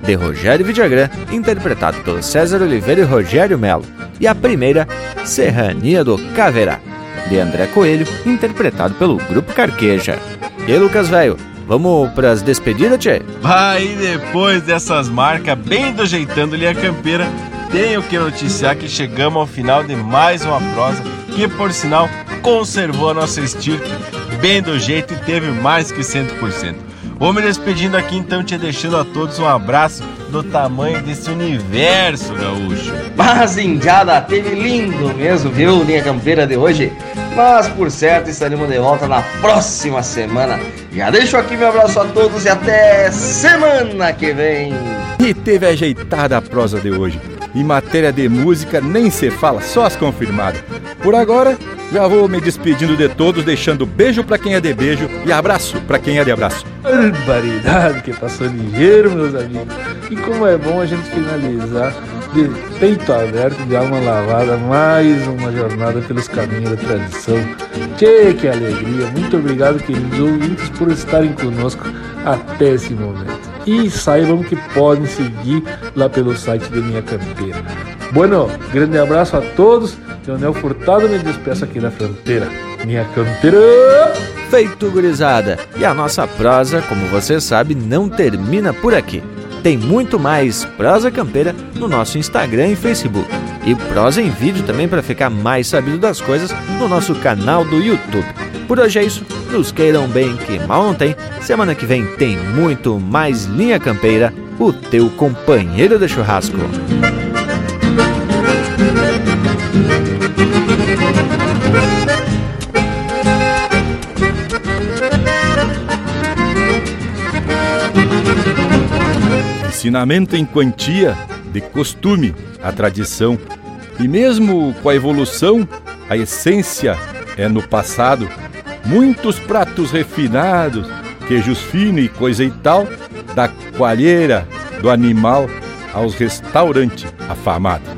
de Rogério Vidagrã, interpretado pelo César Oliveira e Rogério Melo. E a primeira, Serrania do Caverá, de André Coelho, interpretado pelo Grupo Carqueja. E Lucas Velho, vamos pras despedidas, tchê? Aí depois dessas marcas bem do jeitando linha campeira, tenho que noticiar que chegamos ao final de mais uma prosa que, por sinal, conservou a nossa estirpe bem do jeito e teve mais que 100%. Vou me despedindo aqui então, te deixando a todos um abraço do tamanho desse universo, gaúcho. Mas, Indiada, teve lindo mesmo, viu, linha campeira de hoje? Mas, por certo, estaremos de volta na próxima semana. Já deixo aqui meu abraço a todos e até semana que vem. E teve ajeitada a prosa de hoje. Em matéria de música, nem se fala, só as confirmadas. Por agora, já vou me despedindo de todos, deixando beijo para quem é de beijo e abraço para quem é de abraço. Barbaridade que passou ligeiro, meus amigos. E como é bom a gente finalizar de peito aberto, de alma lavada, mais uma jornada pelos caminhos da tradição. Tchê, que alegria! Muito obrigado, queridos ouvintes, por estarem conosco até esse momento e saibam que podem seguir lá pelo site da Minha Campeira. Bueno, grande abraço a todos. Leonel Furtado me despeço aqui da fronteira. Minha Campeira! Feito, gurizada! E a nossa prosa, como você sabe, não termina por aqui. Tem muito mais prosa campeira no nosso Instagram e Facebook. E prosa em vídeo também para ficar mais sabido das coisas no nosso canal do YouTube. Por hoje é isso. Nos queiram bem que mal não tem. Semana que vem tem muito mais Linha Campeira, o teu companheiro de churrasco. Ensinamento em quantia, de costume, a tradição. E mesmo com a evolução, a essência é no passado muitos pratos refinados, queijos finos e coisa e tal, da coalheira do animal aos restaurantes afamados.